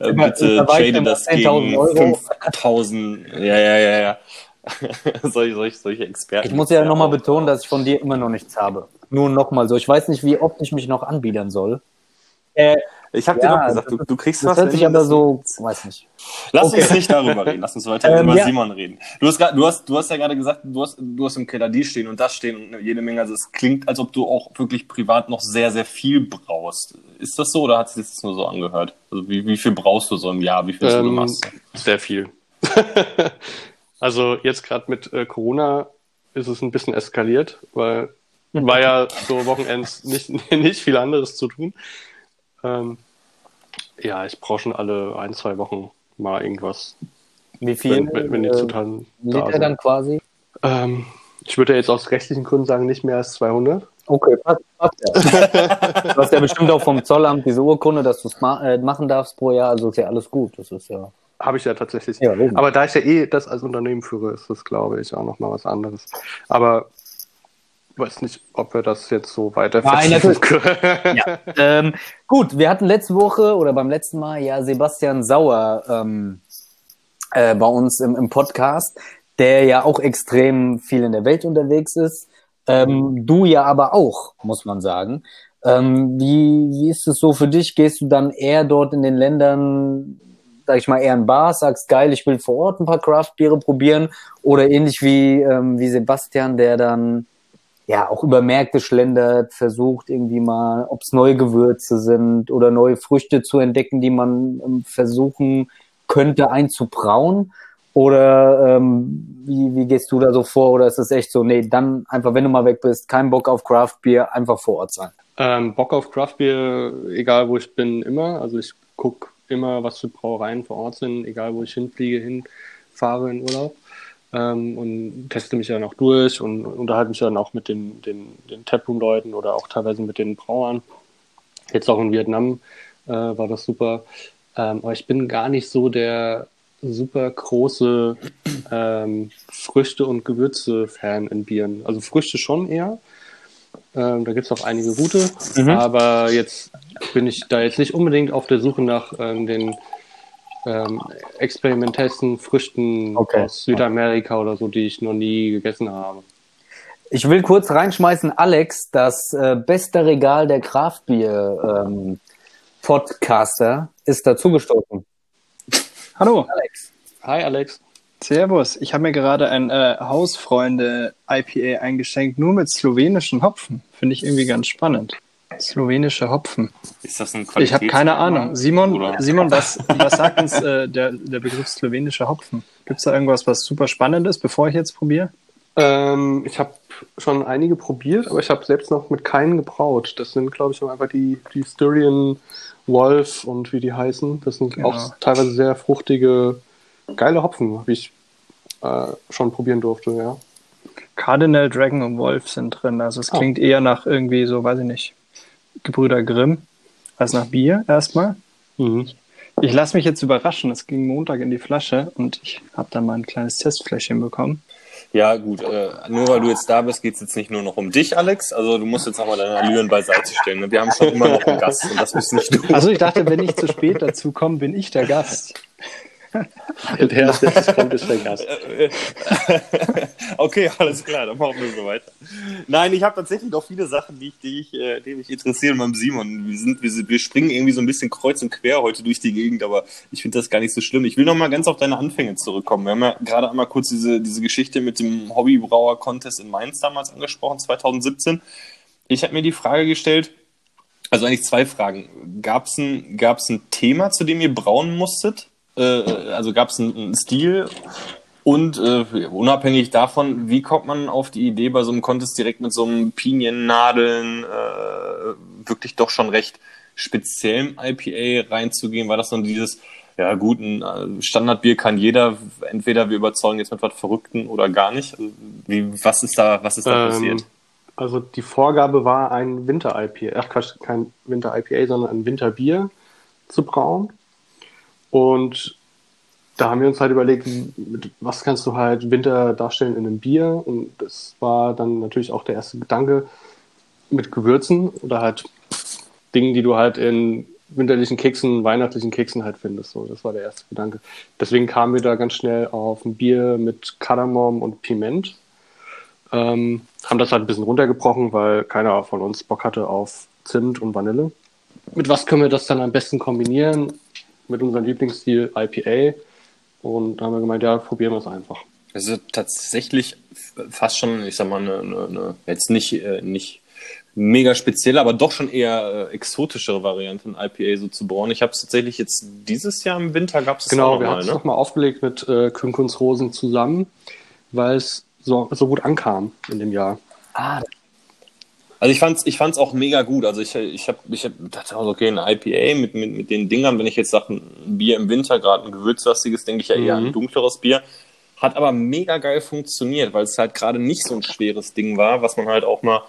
S1: äh, bitte trade das
S3: 10.000
S1: gegen
S3: Euro.
S1: 5000, ja, ja, ja, ja. solche, solche, solche Experten.
S3: Ich muss ja nochmal
S1: auch.
S3: betonen, dass ich von dir immer noch nichts habe. Nur nochmal so. Ich weiß nicht, wie oft ich mich noch anbiedern soll. Äh,
S1: Ich habe
S3: Ja,
S1: dir doch gesagt, du, du kriegst
S3: das
S1: was.
S3: hört sich aber so, weiß nicht.
S1: Lass
S3: Okay.
S1: uns nicht darüber reden. Lass uns weiter
S3: Ähm,
S1: über
S3: ja.
S1: Simon reden. Du hast, grad- du, hast, du hast ja gerade gesagt, du hast, du hast im Keller die stehen und das stehen und jede Menge. Also es klingt, als ob du auch wirklich privat noch sehr, sehr viel brauchst. Ist das so oder hat sich das nur so angehört? Also wie, wie viel brauchst du so im Jahr? Wie viel
S6: Ähm,
S1: du machst?
S6: Sehr viel. also jetzt gerade mit äh, Corona ist es ein bisschen eskaliert, weil war ja so Wochenends nicht, nicht viel anderes zu tun. Ähm, ja, ich brauche schon alle ein, zwei Wochen mal irgendwas.
S3: Wie viel
S6: Wenn, wenn, die
S3: äh,
S6: Zutaten da
S3: Liter
S6: sind.
S3: dann quasi?
S6: Ähm, ich würde ja jetzt aus rechtlichen Gründen sagen, nicht mehr als 200.
S3: Okay, passt, passt ja. du hast ja bestimmt auch vom Zollamt diese Urkunde, dass du es ma äh, machen darfst pro Jahr, also ist ja alles gut. Das ist ja.
S6: Habe ich ja tatsächlich.
S3: Ja.
S6: Aber da ich ja eh das als Unternehmen führe, ist das, glaube ich, auch nochmal was anderes. Aber weiß nicht, ob wir das jetzt so weiter
S3: Nein,
S6: vertiefen können.
S3: ja. ähm, gut, wir hatten letzte Woche oder beim letzten Mal ja Sebastian Sauer ähm, äh, bei uns im, im Podcast, der ja auch extrem viel in der Welt unterwegs ist. Ähm, du ja aber auch, muss man sagen. Ähm, wie, wie ist es so für dich? Gehst du dann eher dort in den Ländern, sag ich mal, eher in Bars, sagst geil, ich will vor Ort ein paar Craft-Biere probieren? Oder ähnlich wie, ähm, wie Sebastian, der dann ja auch über Märkte schlendert, versucht irgendwie mal, ob es neue Gewürze sind oder neue Früchte zu entdecken, die man ähm, versuchen könnte einzubrauen? Oder ähm, wie, wie gehst du da so vor? Oder ist es echt so, nee, dann einfach, wenn du mal weg bist, kein Bock auf Craft Beer, einfach vor Ort sein?
S6: Ähm, Bock auf Craftbier, egal wo ich bin, immer. Also ich gucke immer, was für Brauereien vor Ort sind, egal wo ich hinfliege, hinfahre in Urlaub. Ähm, und teste mich dann auch durch und unterhalte mich dann auch mit den, den, den Taproom-Leuten oder auch teilweise mit den Brauern. Jetzt auch in Vietnam äh, war das super. Ähm, aber ich bin gar nicht so der super große ähm, Früchte- und Gewürze-Fan in Bieren. Also Früchte schon eher. Ähm, da gibt es auch einige gute. Aber jetzt bin ich da jetzt nicht unbedingt auf der Suche nach ähm, den ähm, experimentesten Früchten
S3: Okay.
S6: aus Südamerika oder so, die ich noch nie gegessen habe.
S3: Ich will kurz reinschmeißen, Alex, das äh, beste Regal der Craftbier ähm, Podcaster ist dazugestoßen.
S4: Hallo,
S3: Alex.
S6: Hi Alex.
S4: Servus. Ich habe mir gerade ein äh, Hausfreunde IPA eingeschenkt, nur mit slowenischem Hopfen. Finde ich irgendwie ganz spannend. Slowenische Hopfen.
S1: Ist das ein
S4: Ich habe keine Ahnung. Simon,
S1: Oder?
S4: Simon, was, was sagt uns äh, der, der Begriff slowenischer Hopfen? Gibt es da irgendwas, was super spannend ist, bevor ich jetzt probiere?
S6: Ähm, ich habe schon einige probiert, aber ich habe selbst noch mit keinen gebraut. Das sind, glaube ich, einfach die, die Styrian Wolf und wie die heißen. Das sind
S4: Genau.
S6: auch teilweise sehr fruchtige, geile Hopfen, wie ich äh, schon probieren durfte, ja.
S4: Cardinal, Dragon und Wolf sind drin. Also es
S6: Oh.
S4: klingt eher nach irgendwie so, weiß ich nicht, Gebrüder Grimm als nach Bier erstmal.
S6: Mhm.
S4: Ich lasse mich jetzt überraschen. Es ging Montag in die Flasche und ich habe da mal ein kleines Testfläschchen bekommen.
S1: Ja, gut, äh, nur weil du jetzt da bist, geht es jetzt nicht nur noch um dich, Alex. Also du musst jetzt auch mal deine Allüren beiseite stellen. Ne? Wir haben schon immer noch einen Gast und das bist nicht du.
S4: Also ich dachte, wenn ich zu spät dazu komme, bin ich der Gast.
S6: Der als letztes kommt, ist der Gast.
S1: okay, alles klar, dann machen wir so weiter. Nein, ich habe tatsächlich noch viele Sachen, die, ich, die, ich, äh, die mich interessieren beim Simon. Wir, sind, wir, wir springen irgendwie so ein bisschen kreuz und quer heute durch die Gegend, aber ich finde das gar nicht so schlimm. Ich will noch mal ganz auf deine Anfänge zurückkommen. Wir haben ja gerade einmal kurz diese, diese Geschichte mit dem Hobbybrauer-Contest in Mainz damals angesprochen, 2017. Ich habe mir die Frage gestellt, also eigentlich zwei Fragen. Gab es ein, ein Thema, zu dem ihr brauen musstet? Äh, also gab es einen, einen Stil? Und äh, unabhängig davon, wie kommt man auf die Idee, bei so einem Contest direkt mit so einem Piniennadeln äh, wirklich doch schon recht speziellem IPA reinzugehen? War das dann dieses, ja gut, ein äh, Standardbier kann jeder, entweder wir überzeugen jetzt mit was Verrückten oder gar nicht? Also, wie, was ist da, was ist da passiert?
S6: Ähm, also die Vorgabe war, ein Winter-IPA, ach Quatsch, kein Winter-IPA, sondern ein Winterbier zu brauen. Und da haben wir uns halt überlegt, mit was kannst du halt Winter darstellen in einem Bier? Und das war dann natürlich auch der erste Gedanke mit Gewürzen oder halt Dingen, die du halt in winterlichen Keksen, weihnachtlichen Keksen halt findest. So, das war der erste Gedanke. Deswegen kamen wir da ganz schnell auf ein Bier mit Kardamom und Piment. Ähm, haben das halt ein bisschen runtergebrochen, weil keiner von uns Bock hatte auf Zimt und Vanille. Mit was können wir das dann am besten kombinieren? Mit unserem Lieblingsstil IPA. Und da haben wir gemeint, ja, probieren wir es einfach.
S1: Also tatsächlich fast schon, ich sag mal, eine, eine, eine jetzt nicht, äh, nicht mega spezielle, aber doch schon eher äh, exotischere Variante, ein IPA so zu brauen. Ich habe es tatsächlich jetzt dieses Jahr im Winter gab es
S6: Genau, wir haben es
S1: ne?
S6: nochmal aufgelegt mit äh, Künkunsrosen zusammen, weil es so, so gut ankam in dem Jahr.
S3: Ah,
S1: Also ich fand's, ich fand's auch mega gut. Also ich, ich habe, ich hab, dachte auch, okay, eine IPA mit, mit, mit den Dingern, wenn ich jetzt sage, ein Bier im Winter, gerade ein gewürzlastiges, denke ich ja eher an ein dunkleres Bier. Hat aber mega geil funktioniert, weil es halt gerade nicht so ein schweres Ding war, was man halt auch mal,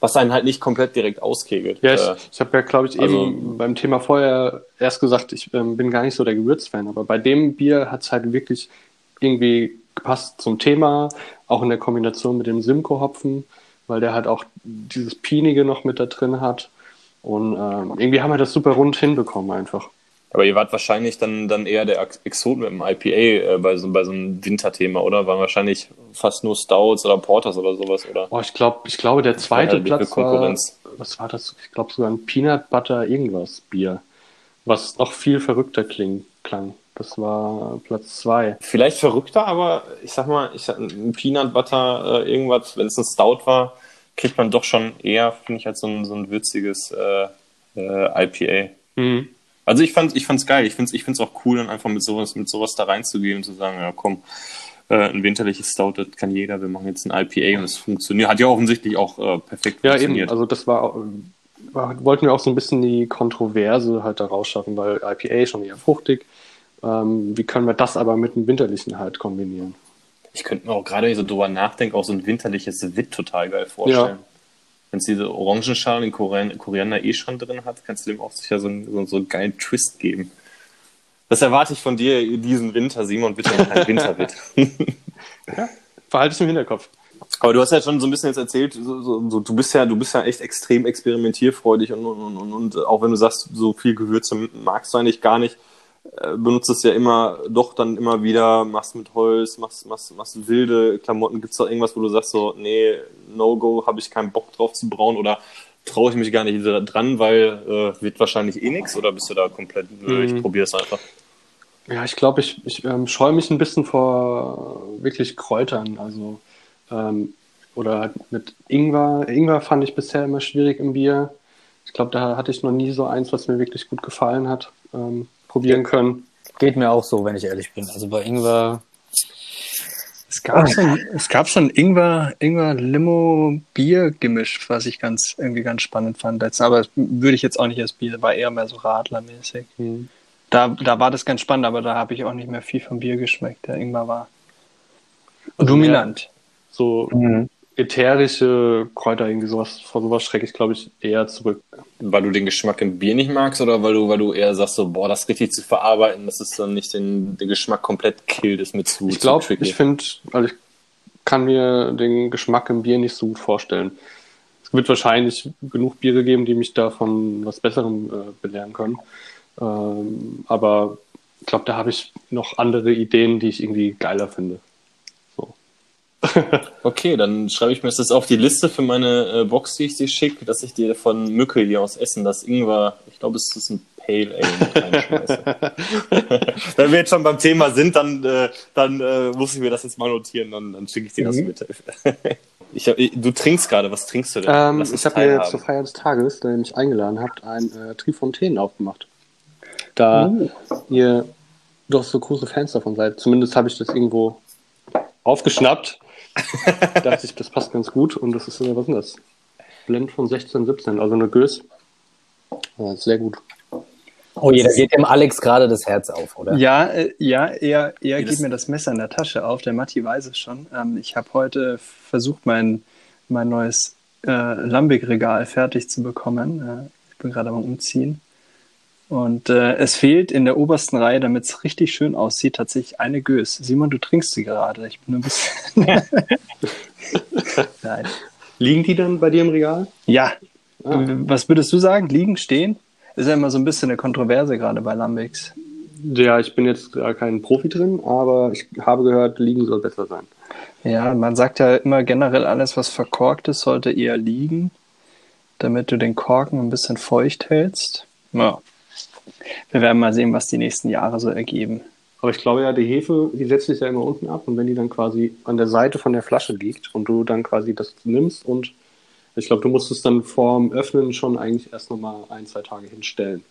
S1: was einen halt nicht komplett direkt auskegelt.
S6: Ja,
S1: Äh,
S6: ich, ich habe ja, glaube ich,
S1: also-
S6: eben beim Thema vorher erst gesagt, ich ähm, bin gar nicht so der Gewürzfan, aber bei dem Bier hat es halt wirklich irgendwie gepasst zum Thema, auch in der Kombination mit dem Simcoe-Hopfen, weil der halt auch dieses Pinige noch mit da drin hat. Und ähm, irgendwie haben wir das super rund hinbekommen einfach.
S1: Aber ihr wart wahrscheinlich dann, dann eher der Ex- Exot mit dem IPA äh, bei, so, bei so einem Winterthema, oder? Waren wahrscheinlich fast nur Stouts oder Porters oder sowas, oder?
S6: Boah, ich glaube, ich glaube, der zweite
S1: dicke
S6: Platz war,
S1: Konkurrenz.
S6: was war das? Ich glaube sogar ein Peanut Butter irgendwas Bier, was noch viel verrückter kling, klang. Das war Platz zwei.
S1: Vielleicht verrückter, aber ich sag mal, ich sag, ein Peanut Butter, äh, irgendwas, wenn es ein Stout war, kriegt man doch schon eher, finde ich, als so ein, so ein würziges äh, äh, IPA. Also ich fand ich fand's geil. Ich find's ich find's auch cool, dann einfach mit sowas mit sowas da reinzugehen und zu sagen, ja komm, äh, ein winterliches Stout, das kann jeder. Wir machen jetzt ein IPA und es funktioniert. Hat ja offensichtlich auch äh, perfekt
S6: Ja,
S1: funktioniert.
S6: eben. Also das war, war, wollten wir auch so ein bisschen die Kontroverse halt da rausschaffen, weil IPA schon eher fruchtig. Ähm, wie können wir das aber mit dem Winterlichen halt kombinieren?
S1: Ich könnte mir auch gerade, wenn ich so drüber nachdenke, auch so ein winterliches Witt total geil vorstellen. Wenn es diese Orangenschalen, den Korean Koriander eh schon drin hat, kannst du dem auch sicher so einen, so, so einen geilen Twist geben. Das erwarte ich von dir diesen Winter, Simon, bitte noch ein Winterwitt.
S6: Verhalte es im Hinterkopf.
S1: Aber du hast ja schon so ein bisschen jetzt erzählt, so, so, so, du bist ja, du bist ja echt extrem experimentierfreudig und, und, und, und auch wenn du sagst, so viel Gewürze magst du eigentlich gar nicht, benutzt es ja immer, doch dann immer wieder, machst mit Holz, machst, machst, machst wilde Klamotten. Gibt's da irgendwas, wo du sagst so, nee, No-Go, habe ich keinen Bock drauf zu brauen oder traue ich mich gar nicht dran, weil äh, wird wahrscheinlich eh nix oder bist du da komplett, nö, ich probiere es einfach.
S6: Ja, ich glaube, ich, ich ähm, scheue mich ein bisschen vor wirklich Kräutern. Also, ähm, oder halt mit Ingwer. Ingwer fand ich bisher immer schwierig im Bier. Ich glaube, da hatte ich noch nie so eins, was mir wirklich gut gefallen hat, ähm, probieren können.
S3: Geht mir auch so, wenn ich ehrlich bin. Also bei Ingwer,
S4: Es gab so ein, es gab so ein Ingwer, Ingwer Limo Bier Gemisch, was ich ganz irgendwie ganz spannend fand. Aber das würde ich jetzt auch nicht als Bier, war eher mehr so Radlermäßig. Da, da war das ganz spannend, aber da habe ich auch nicht mehr viel vom Bier geschmeckt. Der Ingwer war
S6: Also
S4: dominant.
S6: So ätherische Kräuter, irgendwie sowas, vor sowas schrecke ich, glaube ich, eher zurück.
S1: Weil du den Geschmack im Bier nicht magst oder weil du, weil du eher sagst so, boah, das richtig zu verarbeiten, dass es dann nicht den, den Geschmack komplett killt, ist mir zu
S6: Ich glaube, ich finde, also ich kann mir den Geschmack im Bier nicht so gut vorstellen. Es wird wahrscheinlich genug Biere geben, die mich davon was Besserem äh, belehren können. Ähm, aber ich glaube, da habe ich noch andere Ideen, die ich irgendwie geiler finde.
S1: Okay, dann schreibe ich mir das auf die Liste für meine äh, Box, die ich dir schicke, dass ich dir von Mücke hier aus Essen das Ingwer, ich glaube, es ist ein Pale Ale. Wenn wir jetzt schon beim Thema sind, dann, äh, dann äh, muss ich mir das jetzt mal notieren, dann, dann schicke ich dir das mit. Ich hab, du trinkst gerade, was trinkst du denn?
S6: Ähm, ich habe mir zur Feier des Tages, da ihr mich eingeladen habt, ein äh, Trifontaine aufgemacht. Da ihr doch so große Fans davon seid. Zumindest habe ich das irgendwo aufgeschnappt. Dachte ich, das passt ganz gut. Und das ist, was ist denn das? Blend von 16, 17, also eine Gös. Ja, sehr gut.
S3: oh je, da geht dem Alex gerade das Herz auf, oder?
S4: Ja, äh, ja, er, er
S1: das-
S4: gibt mir das Messer in der Tasche auf. Der Matti weiß es schon. Ähm, ich habe heute versucht, mein, mein neues äh, Lambic-Regal fertig zu bekommen. Äh, ich bin gerade am Umziehen. Und äh, es fehlt in der obersten Reihe, damit es richtig schön aussieht, tatsächlich eine Gös. Simon, du trinkst sie gerade. Ich bin ein bisschen. Nein.
S6: Liegen die dann bei dir im Regal?
S4: Ja. Was würdest du sagen? Liegen, stehen? Ist ja immer so ein bisschen eine Kontroverse gerade bei Lambics.
S6: Ja, ich bin jetzt gar kein Profi drin, aber ich habe gehört, liegen soll besser sein.
S4: Ja, man sagt ja immer generell, alles, was verkorkt ist, sollte eher liegen, damit du den Korken ein bisschen feucht hältst. Ja. Wir werden mal sehen, was die nächsten Jahre so ergeben.
S6: Aber ich glaube ja, die Hefe, die setzt sich ja immer unten ab und wenn die dann quasi an der Seite von der Flasche liegt und du dann quasi das nimmst und ich glaube, du musst es dann vorm Öffnen schon eigentlich erst nochmal ein, zwei Tage hinstellen.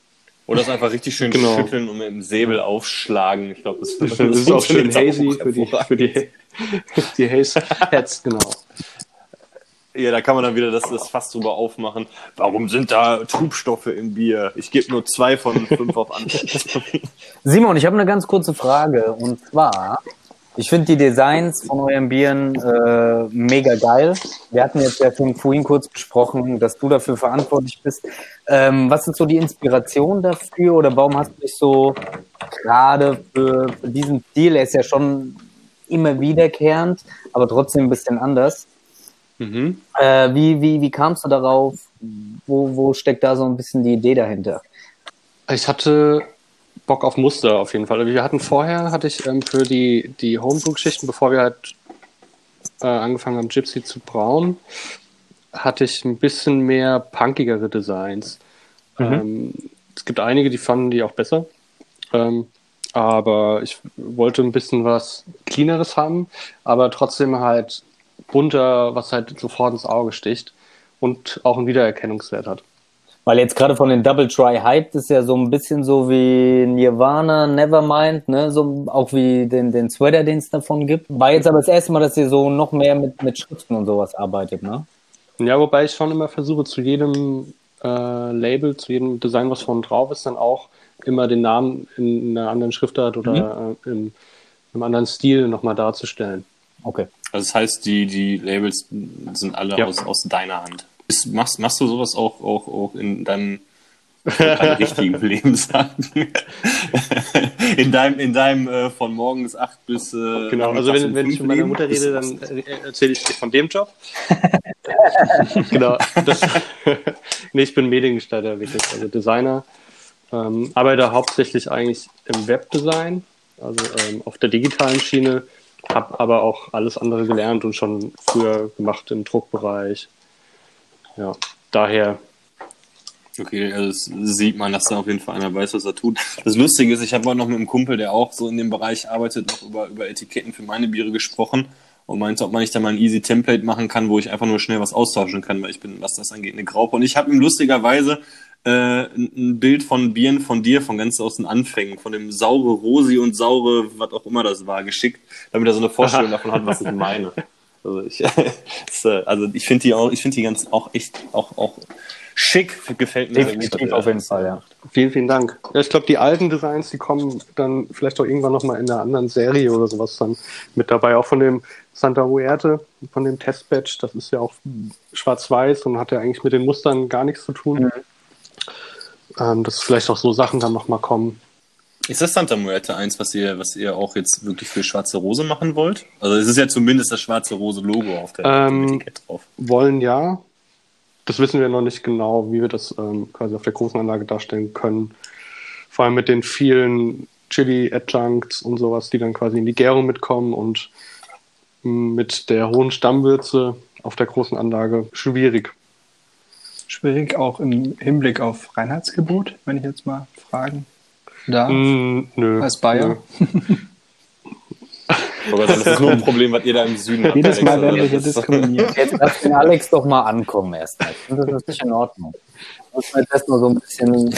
S1: Oder es einfach richtig schön
S6: Genau.
S1: schütteln und mit dem Säbel aufschlagen. Ich glaube, das,
S6: Das, ist auch schön hazy
S1: auch
S6: für die, für die, die Haze Heads, genau.
S1: Ja, da kann man dann wieder das, das Fass drüber aufmachen. Warum sind da Trubstoffe im Bier? Ich gebe nur zwei von fünf auf Anhieb.
S3: Simon, ich habe eine ganz kurze Frage. Und zwar, ich finde die Designs von euren Bieren äh, mega geil. Wir hatten jetzt ja schon vorhin kurz besprochen, dass du dafür verantwortlich bist. Ähm, was ist so die Inspiration dafür oder warum hast du dich so gerade für, für diesen Stil, er ist ja schon immer wiederkehrend, aber trotzdem ein bisschen anders.
S1: Mhm.
S3: Äh, wie wie, wie kamst du darauf? Wo, wo steckt da so ein bisschen die Idee dahinter?
S6: Ich hatte Bock auf Muster auf jeden Fall. Also Wir hatten vorher, hatte ich ähm, für die, die Homebrew-Geschichten, bevor wir halt äh, angefangen haben, Gypsy zu brauen, hatte ich ein bisschen mehr punkigere Designs. Ähm, es gibt einige, die fanden die auch besser. Ähm, aber ich wollte ein bisschen was Cleaneres haben, aber trotzdem halt bunter, was halt sofort ins Auge sticht und auch einen Wiedererkennungswert hat.
S3: Weil jetzt gerade von den Double Try Hyped ist ja so ein bisschen so wie Nirvana, Nevermind, ne? So auch wie den, den Sweater, den es davon gibt. War jetzt aber das erste Mal, dass ihr so noch mehr mit, mit Schriften und sowas arbeitet, ne?
S6: Ja, wobei ich schon immer versuche, zu jedem äh, Label, zu jedem Design, was vorne drauf ist, dann auch immer den Namen in einer anderen Schriftart oder äh, im, im anderen Stil nochmal darzustellen.
S3: Okay.
S1: Also das heißt, die, die Labels sind alle
S6: Ja.
S1: aus, aus deiner Hand. Ist, machst, machst du sowas auch, auch, auch in deinem richtigen Leben sagen? in deinem, in deinem äh, von morgens acht bis äh,
S6: Genau, also wenn, wenn ich mit meiner? Mutter rede, dann äh, erzähle ich dir von dem Job. genau. Das, nee, ich bin Mediengestalter wirklich, also Designer. Ähm, arbeite hauptsächlich eigentlich im Webdesign, also ähm, auf der digitalen Schiene, habe aber auch alles andere gelernt und schon früher gemacht im Druckbereich. Ja, daher
S1: Okay, also das sieht man, dass da auf jeden Fall einer weiß, was er tut. Das Lustige ist, ich habe auch noch mit einem Kumpel, der auch so in dem Bereich arbeitet, noch über, über Etiketten für meine Biere gesprochen und meinte, ob man nicht da mal ein easy Template machen kann, wo ich einfach nur schnell was austauschen kann, weil ich bin, was das angeht, eine Graupe. Und ich habe ihm lustigerweise äh, ein Bild von Bieren von dir, von ganz aus den Anfängen, von dem saure Rosi und saure, was auch immer das war, geschickt, damit er so eine Vorstellung davon hat, was ich meine. Also ich, äh, also ich finde die auch, ich finde die ganz auch echt auch auch schick, gefällt mir.
S3: Definitiv auf jeden Fall, ja.
S6: Vielen, vielen Dank. Ja, ich glaube, die alten Designs, die kommen dann vielleicht auch irgendwann nochmal in einer anderen Serie oder sowas dann mit dabei. Auch von dem Santa Huerte, von dem Testbatch, das ist ja auch schwarz-weiß und hat ja eigentlich mit den Mustern gar nichts zu tun. Ähm, dass vielleicht auch so Sachen dann nochmal kommen.
S1: Ist das Santa Muerte eins, was ihr, was ihr auch jetzt wirklich für Schwarze Rose machen wollt? Also es ist ja zumindest das Schwarze Rose Logo auf der
S6: Ähm,
S1: Etikett drauf.
S6: Wollen ja. Das wissen wir noch nicht genau, wie wir das ähm, quasi auf der großen Anlage darstellen können. Vor allem mit den vielen Chili-Adjuncts und sowas, die dann quasi in die Gärung mitkommen und mh, mit der hohen Stammwürze auf der großen Anlage schwierig.
S4: Schwierig auch im Hinblick auf Reinheitsgebot, wenn ich jetzt mal fragen darf.
S6: Mm, nö.
S4: Als Bayer.
S1: Aber das ist nur ein Problem, was ihr da im Süden habt.
S4: Jedes Mal werden wir hier
S1: Das ist-
S4: diskriminiert.
S3: Jetzt lass den Alex doch mal ankommen erstmal. Das ist nicht in Ordnung. Muss man jetzt erstmal so ein bisschen.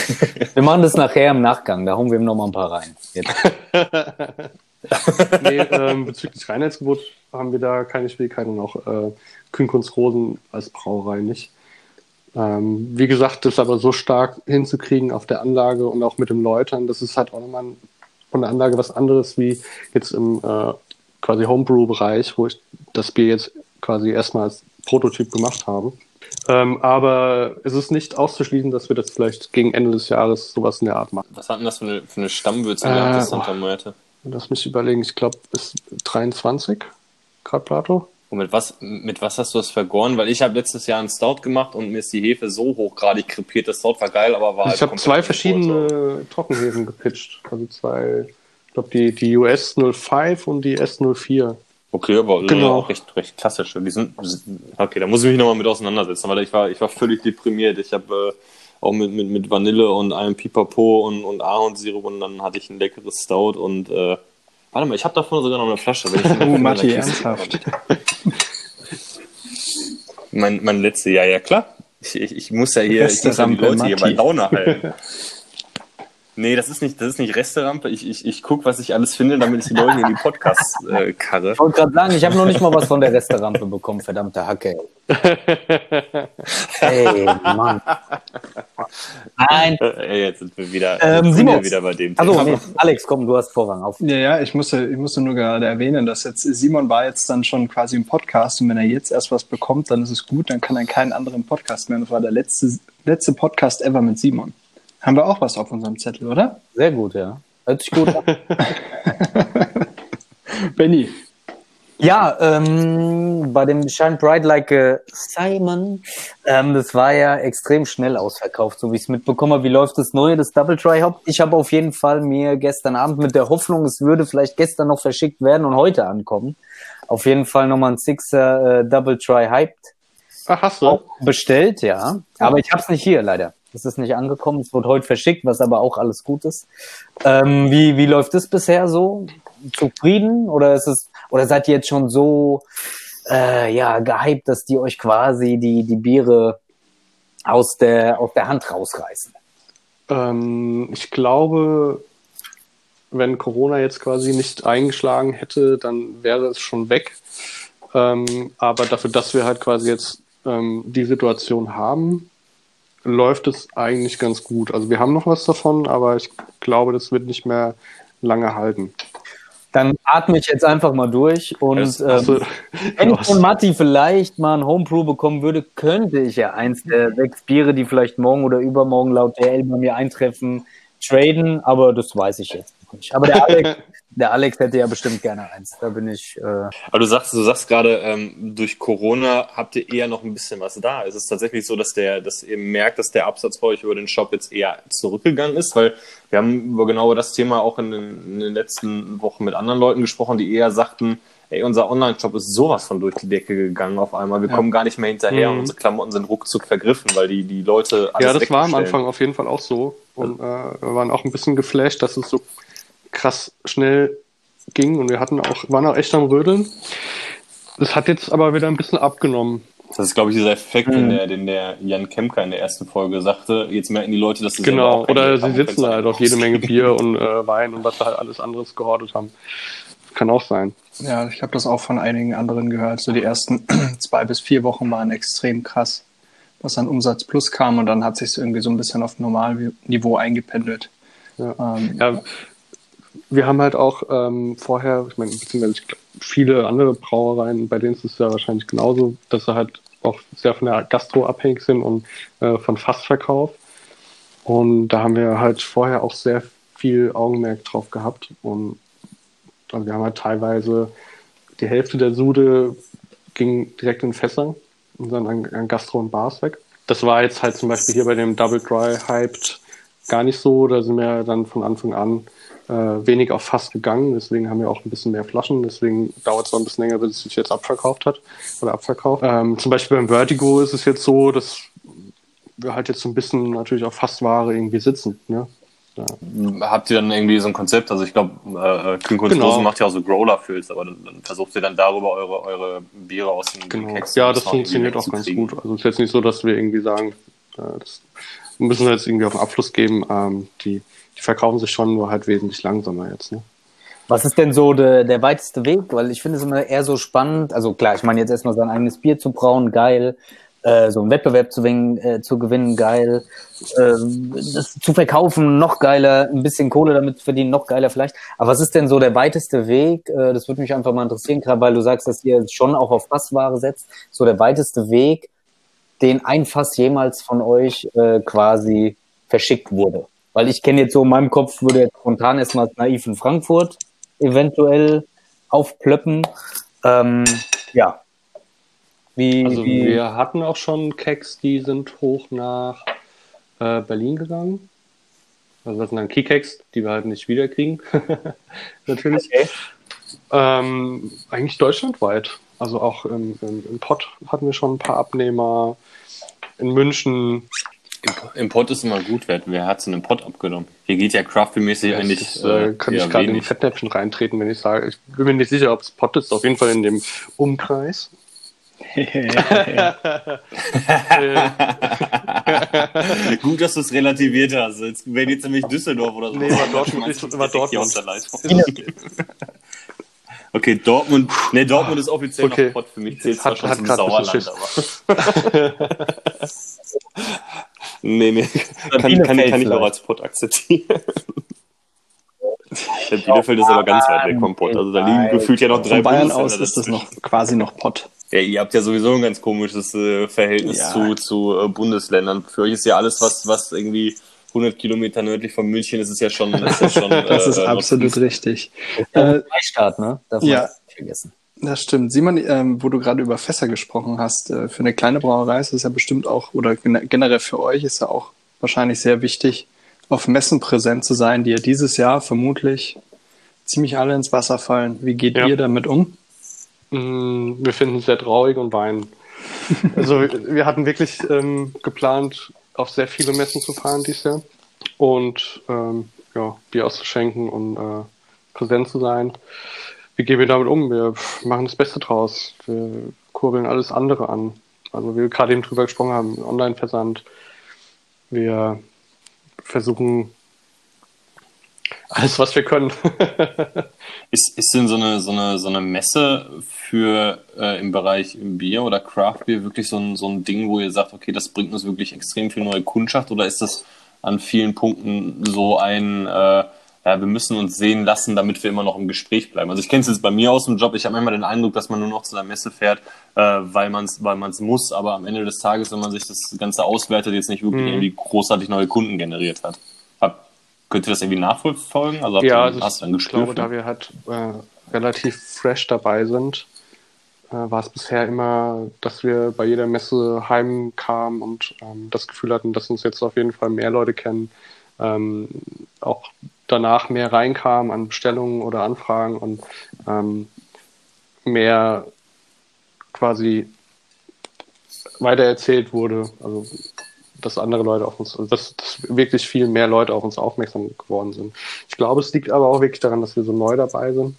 S3: Wir machen das nachher im Nachgang, da hauen wir ihm noch mal ein paar rein. Jetzt.
S6: nee, ähm, bezüglich Reinheitsgebot haben wir da keine Schwierigkeiten auch äh, Kühnkunst Rosen als Brauerei nicht. Ähm, wie gesagt, das aber so stark hinzukriegen auf der Anlage und auch mit dem Läutern, das ist halt auch nochmal von der Anlage was anderes wie jetzt im äh, quasi Homebrew-Bereich, wo ich das Bier jetzt quasi erstmal als Prototyp gemacht habe. Ähm, aber es ist nicht auszuschließen, dass wir das vielleicht gegen Ende des Jahres sowas in der Art machen.
S1: Was hat denn das für eine, für eine Stammwürze
S6: Äh,
S1: gehabt, das Santa Muerte?
S6: Lass mich überlegen, ich glaube bis 23 Grad Plato.
S1: Und mit was, mit was hast du das vergoren? Weil ich habe letztes Jahr einen Stout gemacht und mir ist die Hefe so hochgradig krepiert. Das Stout war geil, aber war halt
S6: ich habe
S1: komplett
S6: zwei
S1: tot, so.
S6: verschiedene Trockenhefen gepitcht. Also zwei, ich glaube die, die US 05 und die S04.
S1: Okay, aber
S6: Genau.
S1: genau. auch recht, recht klassisch. Die sind, okay, da muss ich mich nochmal mit auseinandersetzen, weil ich war, ich war völlig deprimiert. Ich habe äh, auch mit, mit, mit Vanille und einem Pipapo und, und Ahornsirup und dann hatte ich ein leckeres Stout und äh, warte mal, ich habe davon sogar noch eine Flasche. Wenn ich
S4: Oh, Matti,
S1: Kiste-
S4: ernsthaft.
S1: Mein, mein letzte, ja, ja, klar. Ich, ich, ich muss ja hier, ich muss ja die Leute hier bei. Laune halten. Nee, das ist nicht, das ist nicht Resterampe. Ich, ich, ich gucke, was ich alles finde, damit ich die Leute in die Podcasts äh, karre.
S3: Ich wollte gerade sagen, ich habe noch nicht mal was von der Resterampe bekommen, verdammte Hacke. Ey, Mann. Nein.
S1: Äh, jetzt sind wir wieder,
S3: Ähm,
S1: sind
S3: Simon.
S1: wir wieder bei dem
S3: Also,
S1: Thema.
S3: nee, Alex, komm, du hast Vorrang auf.
S4: Ja, ja, ich musste, ich musste nur gerade erwähnen, dass jetzt Simon war jetzt dann schon quasi im Podcast und wenn er jetzt erst was bekommt, dann ist es gut, dann kann er keinen anderen Podcast mehr. Das war der letzte, letzte Podcast ever mit Simon. Haben wir auch was auf unserem Zettel, oder?
S3: Sehr gut, ja. Hört sich gut an.
S4: Benny.
S3: Ja, ähm, bei dem Shine Bright Like a Simon, ähm, das war ja extrem schnell ausverkauft, so wie ich es mitbekommen habe. Wie läuft das Neue, das Double Try Hop? Ich habe auf jeden Fall mir gestern Abend mit der Hoffnung, es würde vielleicht gestern noch verschickt werden und heute ankommen, auf jeden Fall nochmal ein Sixer äh, Double Try Hyped
S6: Ach, hast du?
S3: auch bestellt, ja. Aber ich habe es nicht hier, leider. Es ist nicht angekommen. Es wurde heute verschickt, was aber auch alles gut ist. Ähm, wie, wie läuft es bisher so? Zufrieden? Oder ist es, oder seid ihr jetzt schon so äh, ja, gehypt, dass die euch quasi die, die Biere aus der, aus der Hand rausreißen?
S6: Ähm, ich glaube, wenn Corona jetzt quasi nicht eingeschlagen hätte, dann wäre es schon weg. Ähm, aber dafür, dass wir halt quasi jetzt ähm, die Situation haben, läuft es eigentlich ganz gut. Also wir haben noch was davon, aber ich glaube, das wird nicht mehr lange halten.
S3: Dann atme ich jetzt einfach mal durch und ähm, wenn ich von Matti vielleicht mal ein Homebrew bekommen würde, könnte ich ja eins der sechs Biere, die vielleicht morgen oder übermorgen laut DL bei mir eintreffen, traden, aber das weiß ich jetzt nicht. Aber der Alex, der Alex hätte ja bestimmt gerne eins. Da bin ich. Äh,
S1: Aber du sagst, du sagst gerade, ähm, durch Corona habt ihr eher noch ein bisschen was da. Ist es tatsächlich so, dass der, dass ihr merkt, dass der Absatz bei euch über den Shop jetzt eher zurückgegangen ist? Weil wir haben über genau das Thema auch in den, in den letzten Wochen mit anderen Leuten gesprochen, die eher sagten, ey, unser Online-Shop ist sowas von durch die Decke gegangen auf einmal. Wir
S4: Ja.
S1: kommen gar nicht mehr hinterher
S6: Mhm.
S1: und unsere Klamotten sind ruckzuck vergriffen, weil die, die Leute alles
S6: Ja, das war am. Anfang auf jeden Fall auch so. Und äh, wir waren auch ein bisschen geflasht, dass es so krass schnell ging und wir hatten auch, waren auch echt am Rödeln. Das hat jetzt aber wieder ein bisschen abgenommen.
S1: Das ist, glaube ich, dieser Effekt,
S6: Mhm.
S1: den, der, den der Jan Kemker in der ersten Folge sagte. Jetzt merken die Leute, dass sie
S6: Genau, oder sie sitzen halt auf jede Menge Bier und äh, Wein und was sie halt alles anderes gehortet haben. Kann auch sein.
S4: Ja, ich habe das auch von einigen anderen gehört. So die ersten zwei bis vier Wochen waren extrem krass, was an Umsatz plus kam und dann hat sich irgendwie so ein bisschen auf Normalniveau eingependelt.
S6: Ja.
S4: Ähm,
S6: Ja, wir haben halt auch ähm, vorher, ich meine, beziehungsweise ich glaub, viele andere Brauereien, bei denen ist es ja wahrscheinlich genauso, dass sie halt auch sehr von der Gastro abhängig sind und äh, von Fassverkauf. Und da haben wir halt vorher auch sehr viel Augenmerk drauf gehabt. Und also wir haben halt teilweise die Hälfte der Sude ging direkt in Fässer und dann an, an Gastro und Bars weg. Das war jetzt halt zum Beispiel hier bei dem Double Dry Hyped gar nicht so. Da sind wir dann von Anfang an äh, wenig auf Fass gegangen. Deswegen haben wir auch ein bisschen mehr Flaschen. Deswegen dauert es noch ein bisschen länger, bis es sich jetzt abverkauft hat oder abverkauft. Ähm, zum Beispiel beim Vertigo ist es jetzt so, dass wir halt jetzt so ein bisschen natürlich auf Fassware irgendwie sitzen. Ne? Ja.
S1: Habt ihr dann irgendwie so ein Konzept? Also ich glaube, äh, Kühnkunst
S6: Genau.
S1: macht ja auch so Growler-Fills, aber dann, dann versucht ihr dann darüber eure, eure Biere aus den
S6: Genau.
S1: Keks
S6: Ja, das funktioniert auch ganz gut. Also es ist jetzt nicht so, dass wir irgendwie sagen, äh, das müssen wir jetzt irgendwie auf den Abschluss geben. Ähm, die, die verkaufen sich schon nur halt wesentlich langsamer jetzt. Ne?
S3: Was ist denn so der, der weiteste Weg? Weil ich finde es immer eher so spannend. Also klar, ich meine jetzt erstmal sein eigenes Bier zu brauen, geil. Äh, so einen Wettbewerb zu, gewinnen, äh, zu gewinnen, geil. Ähm, das zu verkaufen, noch geiler. Ein bisschen Kohle damit zu verdienen, noch geiler vielleicht. Aber was ist denn so der weiteste Weg? Äh, das würde mich einfach mal interessieren, gerade weil du sagst, dass ihr schon auch auf Fassware setzt. So der weiteste Weg, den ein Fass jemals von euch äh, quasi verschickt wurde. Weil ich kenne jetzt so in meinem Kopf, würde jetzt spontan erstmal naiv in Frankfurt eventuell aufplöppen. Ähm, ja. Wie,
S6: Also
S3: wie
S6: wir hatten auch schon Keks, die sind hoch nach äh, Berlin gegangen. Also das sind dann Key-Keks, die wir halt nicht wiederkriegen. Natürlich.
S3: Okay.
S6: Ähm, eigentlich deutschlandweit. Also auch im, im, im Pott hatten wir schon ein paar Abnehmer. In München.
S1: Im, Im Pott ist immer gut, wer, wer hat so einen Pott abgenommen? Hier geht ja Crafty-mäßig eigentlich
S6: Das, äh, könnte
S1: eher
S6: ich gerade in
S1: wenig.
S6: Fettnäpfchen reintreten, wenn ich sage, ich bin mir nicht sicher, ob es Pott ist. Auf jeden Fall in dem Umkreis.
S1: Gut, dass du es relativiert hast. Jetzt wäre jetzt nämlich Düsseldorf oder so.
S6: Nee, war Dortmund,
S1: du,
S6: war Dortmund.
S1: Okay, Dortmund. Nee, Dortmund ist offiziell
S6: Okay.
S1: noch Pott. Für mich zählt es
S6: Hat-
S1: zwar schon
S6: hat
S1: zum Sauerland, aber. Nee, nee. Kann, kann, kann ich auch als Pott akzeptieren. Der Bielefeld ist aber ganz weit weg vom Pott. Also da liegen gefühlt ja noch drei
S4: Von Bayern aus ist das noch quasi noch Pott.
S1: Ja, ihr habt ja sowieso ein ganz komisches äh, Verhältnis
S4: Ja.
S1: zu, zu äh, Bundesländern. Für euch ist ja alles, was, was irgendwie 100 Kilometer nördlich von München ist, ist ja schon. Ist ja schon
S4: Das ist
S1: äh,
S4: absolut richtig.
S3: Äh,
S4: Äh,
S3: Freistaat, ne? Darf man
S4: ja.
S3: nicht vergessen.
S4: Das stimmt. Simon, ähm, wo du gerade über Fässer gesprochen hast, äh, für eine kleine Brauerei ist es ja bestimmt auch, oder gen- generell für euch ist ja auch wahrscheinlich sehr wichtig, auf Messen präsent zu sein, die ja dieses Jahr vermutlich ziemlich alle ins Wasser fallen. Wie geht
S6: Ja.
S4: ihr damit um?
S6: Mm, Wir finden es sehr traurig und weinen. Also wir wir hatten wirklich ähm, geplant, auf sehr viele Messen zu fahren dieses Jahr und ähm, ja, Bier auszuschenken und äh, präsent zu sein. Wie gehen wir damit um? Wir machen das Beste draus. Wir kurbeln alles andere an. Also wie wir gerade eben drüber gesprochen haben, Online-Versand. Wir versuchen alles, was wir können.
S1: Ist, ist denn so eine, so eine, so eine Messe für äh, im Bereich Bier oder Craft Beer wirklich so ein, so ein Ding, wo ihr sagt, okay, das bringt uns wirklich extrem viel neue Kundschaft oder ist das an vielen Punkten so ein, äh, ja, wir müssen uns sehen lassen, damit wir immer noch im Gespräch bleiben? Also ich kenne es jetzt bei mir aus dem Job, ich habe manchmal den Eindruck, dass man nur noch zu einer Messe fährt, äh, weil man es weil man's muss, aber am Ende des Tages, wenn man sich das Ganze auswertet, jetzt nicht wirklich
S6: Mhm.
S1: irgendwie großartig neue Kunden generiert hat. Hab, könnt ihr das irgendwie nachverfolgen? Also
S6: Ja, also
S1: hast
S6: ich
S1: Gespür
S6: glaube,
S1: für?
S6: da wir halt äh, relativ fresh dabei sind, äh, war es bisher immer, dass wir bei jeder Messe heimkamen und ähm, das Gefühl hatten, dass uns jetzt auf jeden Fall mehr Leute kennen, ähm, auch danach mehr reinkamen an Bestellungen oder Anfragen und ähm, mehr quasi weitererzählt wurde, also dass andere Leute auf uns, also dass, dass wirklich viel mehr Leute auf uns aufmerksam geworden sind. Ich glaube, es liegt aber auch wirklich daran, dass wir so neu dabei sind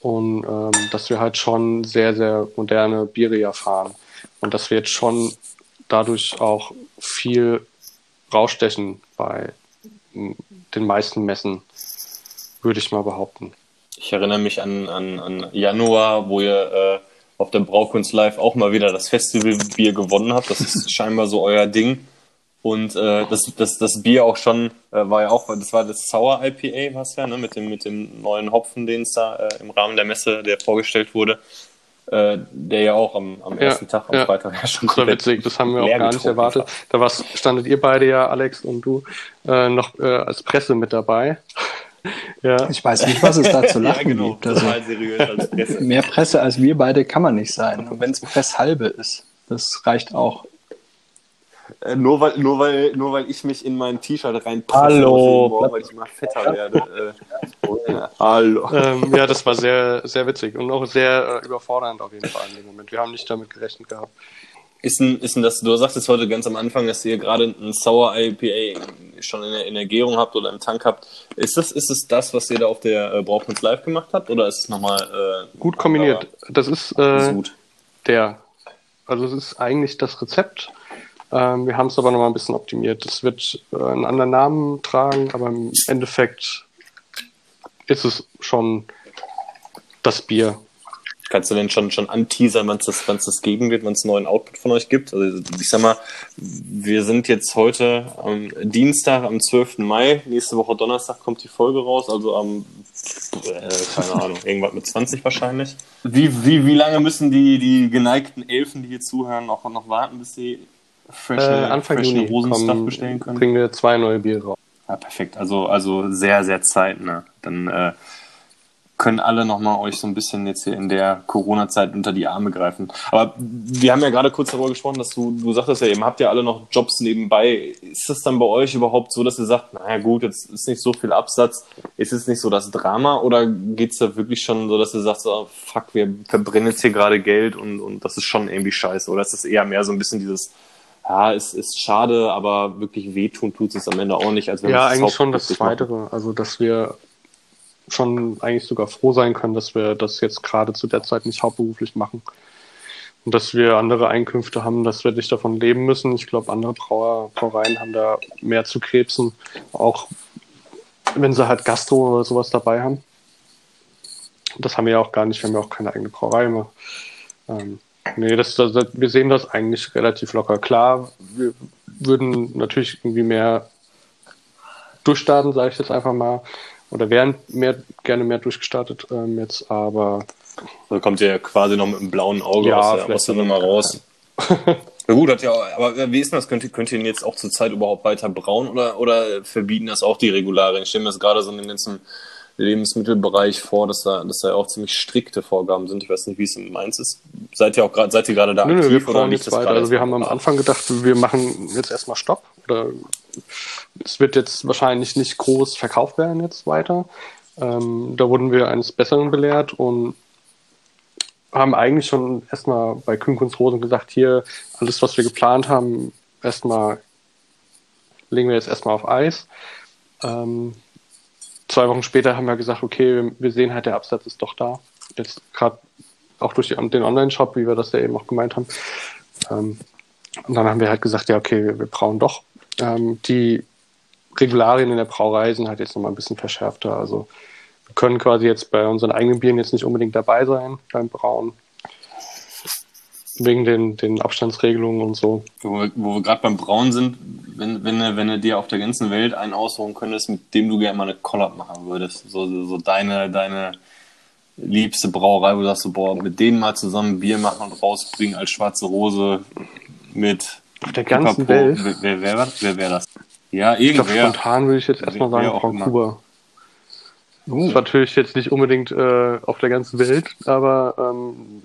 S6: und ähm, dass wir halt schon sehr, sehr moderne Biere ja fahren und dass wir jetzt schon dadurch auch viel rausstechen bei den meisten Messen, würde ich mal behaupten.
S1: Ich erinnere mich an, an, an Januar, wo ihr äh, auf der Braukunst Live auch mal wieder das Festivalbier gewonnen habt. Das ist scheinbar so euer Ding. Und äh, das, das, das Bier auch schon, äh, war ja auch, das war das Sour IPA, was ja, ne, mit dem, mit dem neuen Hopfen, den es da äh, im Rahmen der Messe, der vorgestellt wurde, äh, der ja auch am, am
S6: Ja,
S1: ersten Tag, am
S6: ja.
S1: Freitag ja schon
S6: Das war
S1: komplett
S6: witzig, das haben wir auch gar nicht erwartet.
S1: war.
S6: Da war's, standet ihr beide ja, Alex und du, äh, noch äh, als Presse mit dabei. ja.
S4: Ich weiß nicht, was es da zu lachen
S1: ja, genau,
S4: gibt. Also,
S1: total seriös als Presse.
S4: mehr Presse als wir beide kann man nicht sein. Und wenn es Presshalbe ist, das reicht auch.
S1: Äh, nur, weil, nur, weil, nur weil ich mich in mein T-Shirt reinpresse,
S3: Hallo.
S1: Morgen, weil ich immer fetter werde. Äh, ja, hallo.
S6: Ähm, ja, das war sehr, sehr witzig und auch sehr äh, überfordernd auf jeden Fall in dem Moment. Wir haben nicht damit gerechnet gehabt.
S1: Ist denn, ist denn das, du sagtest heute ganz am Anfang, dass ihr gerade ein Sour IPA schon in der, in der Gärung habt oder im Tank habt. Ist das, ist es das, was ihr da auf der äh, Brauchkunst Live gemacht habt? Oder ist es nochmal äh,
S6: Gut kombiniert. Das ist
S1: anderer
S6: äh,
S1: Sud?
S6: der. Also es ist eigentlich das Rezept. Ähm, wir haben es aber nochmal ein bisschen optimiert. Es wird äh, einen anderen Namen tragen, aber im Endeffekt ist es schon das Bier.
S1: Kannst du denn schon, schon anteasern, wann es das, wann's das geben wird, wann es einen neuen Output von euch gibt? Also ich sag mal, wir sind jetzt heute am Dienstag, am 12. Mai. Nächste Woche Donnerstag kommt die Folge raus, also am, äh, keine Ahnung, irgendwas mit 20 wahrscheinlich. Wie, wie, wie lange müssen die, die geneigten Elfen, die hier zuhören, noch, noch warten, bis sie
S6: Äh,
S1: frische,
S6: Anfang
S1: frische
S6: Juni
S1: Rosenstuff
S6: kommen,
S1: bestellen können?
S6: bringen wir zwei neue Biere raus.
S1: Ja, perfekt. Also, also sehr, sehr zeitnah. Dann äh, können alle nochmal euch so ein bisschen jetzt hier in der Corona-Zeit unter die Arme greifen. Aber wir haben ja gerade kurz darüber gesprochen, dass du, du sagtest ja eben, habt ihr alle noch Jobs nebenbei. Ist das dann bei euch überhaupt so, dass ihr sagt, naja gut, jetzt ist nicht so viel Absatz, ist es nicht so das Drama oder geht's da wirklich schon so, dass ihr sagt, so, fuck, wir verbrennen jetzt hier gerade Geld und, und das ist schon irgendwie scheiße? Oder ist das eher mehr so ein bisschen dieses, ja, es ist schade, aber wirklich wehtun tut es am Ende auch nicht. Als wenn
S6: Ja, eigentlich schon das. Zweitere. Also, dass wir schon eigentlich sogar froh sein können, dass wir das jetzt gerade zu der Zeit nicht hauptberuflich machen. Und dass wir andere Einkünfte haben, dass wir nicht davon leben müssen. Ich glaube, andere Brauer, Brauereien haben da mehr zu krebsen, auch wenn sie halt Gastro oder sowas dabei haben. Das haben wir ja auch gar nicht, wir haben ja auch keine eigene Brauerei mehr. Ähm, nee, das, das, wir sehen das eigentlich relativ locker. Klar, wir würden natürlich irgendwie mehr durchstarten, sage ich jetzt einfach mal. Oder wären mehr, gerne mehr durchgestartet ähm, jetzt, aber.
S1: Da kommt ihr ja quasi noch mit einem blauen Auge
S6: Ja,
S1: aus der, aus der Nummer raus. Na gut, hat ja, aber wie ist denn das? Könnt ihr, könnt ihr ihn jetzt auch zur Zeit überhaupt weiter brauen oder, oder verbieten das auch die Regularien? Ich stelle mir das gerade so in dem ganzen Lebensmittelbereich vor, dass da, dass da auch ziemlich strikte Vorgaben sind. Ich weiß nicht, wie es in Mainz ist. Seid ihr auch gerade, seid ihr gerade da
S6: Nö, nö,
S1: aktiv
S6: wir
S1: oder das
S6: weiter. Also wir haben am? Anfang gedacht, wir machen jetzt erstmal Stopp. Oder es wird jetzt wahrscheinlich nicht groß verkauft werden jetzt weiter. Ähm, da wurden wir eines Besseren belehrt und haben eigentlich schon erstmal bei Kühnkunst Rosen gesagt, hier, alles, was wir geplant haben, erstmal legen wir jetzt erstmal auf Eis. Ähm, zwei Wochen später haben wir gesagt, okay, wir, sehen halt, der Absatz ist doch da. Jetzt gerade auch durch die, den Online-Shop, wie wir das ja eben auch gemeint haben. Ähm, und dann haben wir halt gesagt, ja, okay, wir, wir brauen doch. Ähm, die Regularien in der Brauerei sind halt jetzt nochmal ein bisschen verschärfter. Also wir können quasi jetzt bei unseren eigenen Bieren jetzt nicht unbedingt dabei sein beim Brauen. Wegen den, den Abstandsregelungen und so.
S1: Wo wir, wo wir gerade beim Brauen sind, wenn, wenn, du- wenn du dir auf der ganzen Welt einen aussuchen könntest, mit dem du gerne mal eine Collab machen würdest. So, so, so deine, deine liebste Brauerei, wo du sagst, so, boah, mit denen mal zusammen Bier machen und rausbringen als schwarze Rose mit
S6: Auf der ganzen
S1: Pipapo.
S6: Welt.
S1: Wer, wer, wer, wer wäre das? Ja,
S6: Ich glaube,
S1: irgendwer.
S6: spontan würde ich jetzt erstmal sagen, Frau. Kuba. Das ist natürlich jetzt nicht unbedingt äh, auf der ganzen Welt, aber ähm,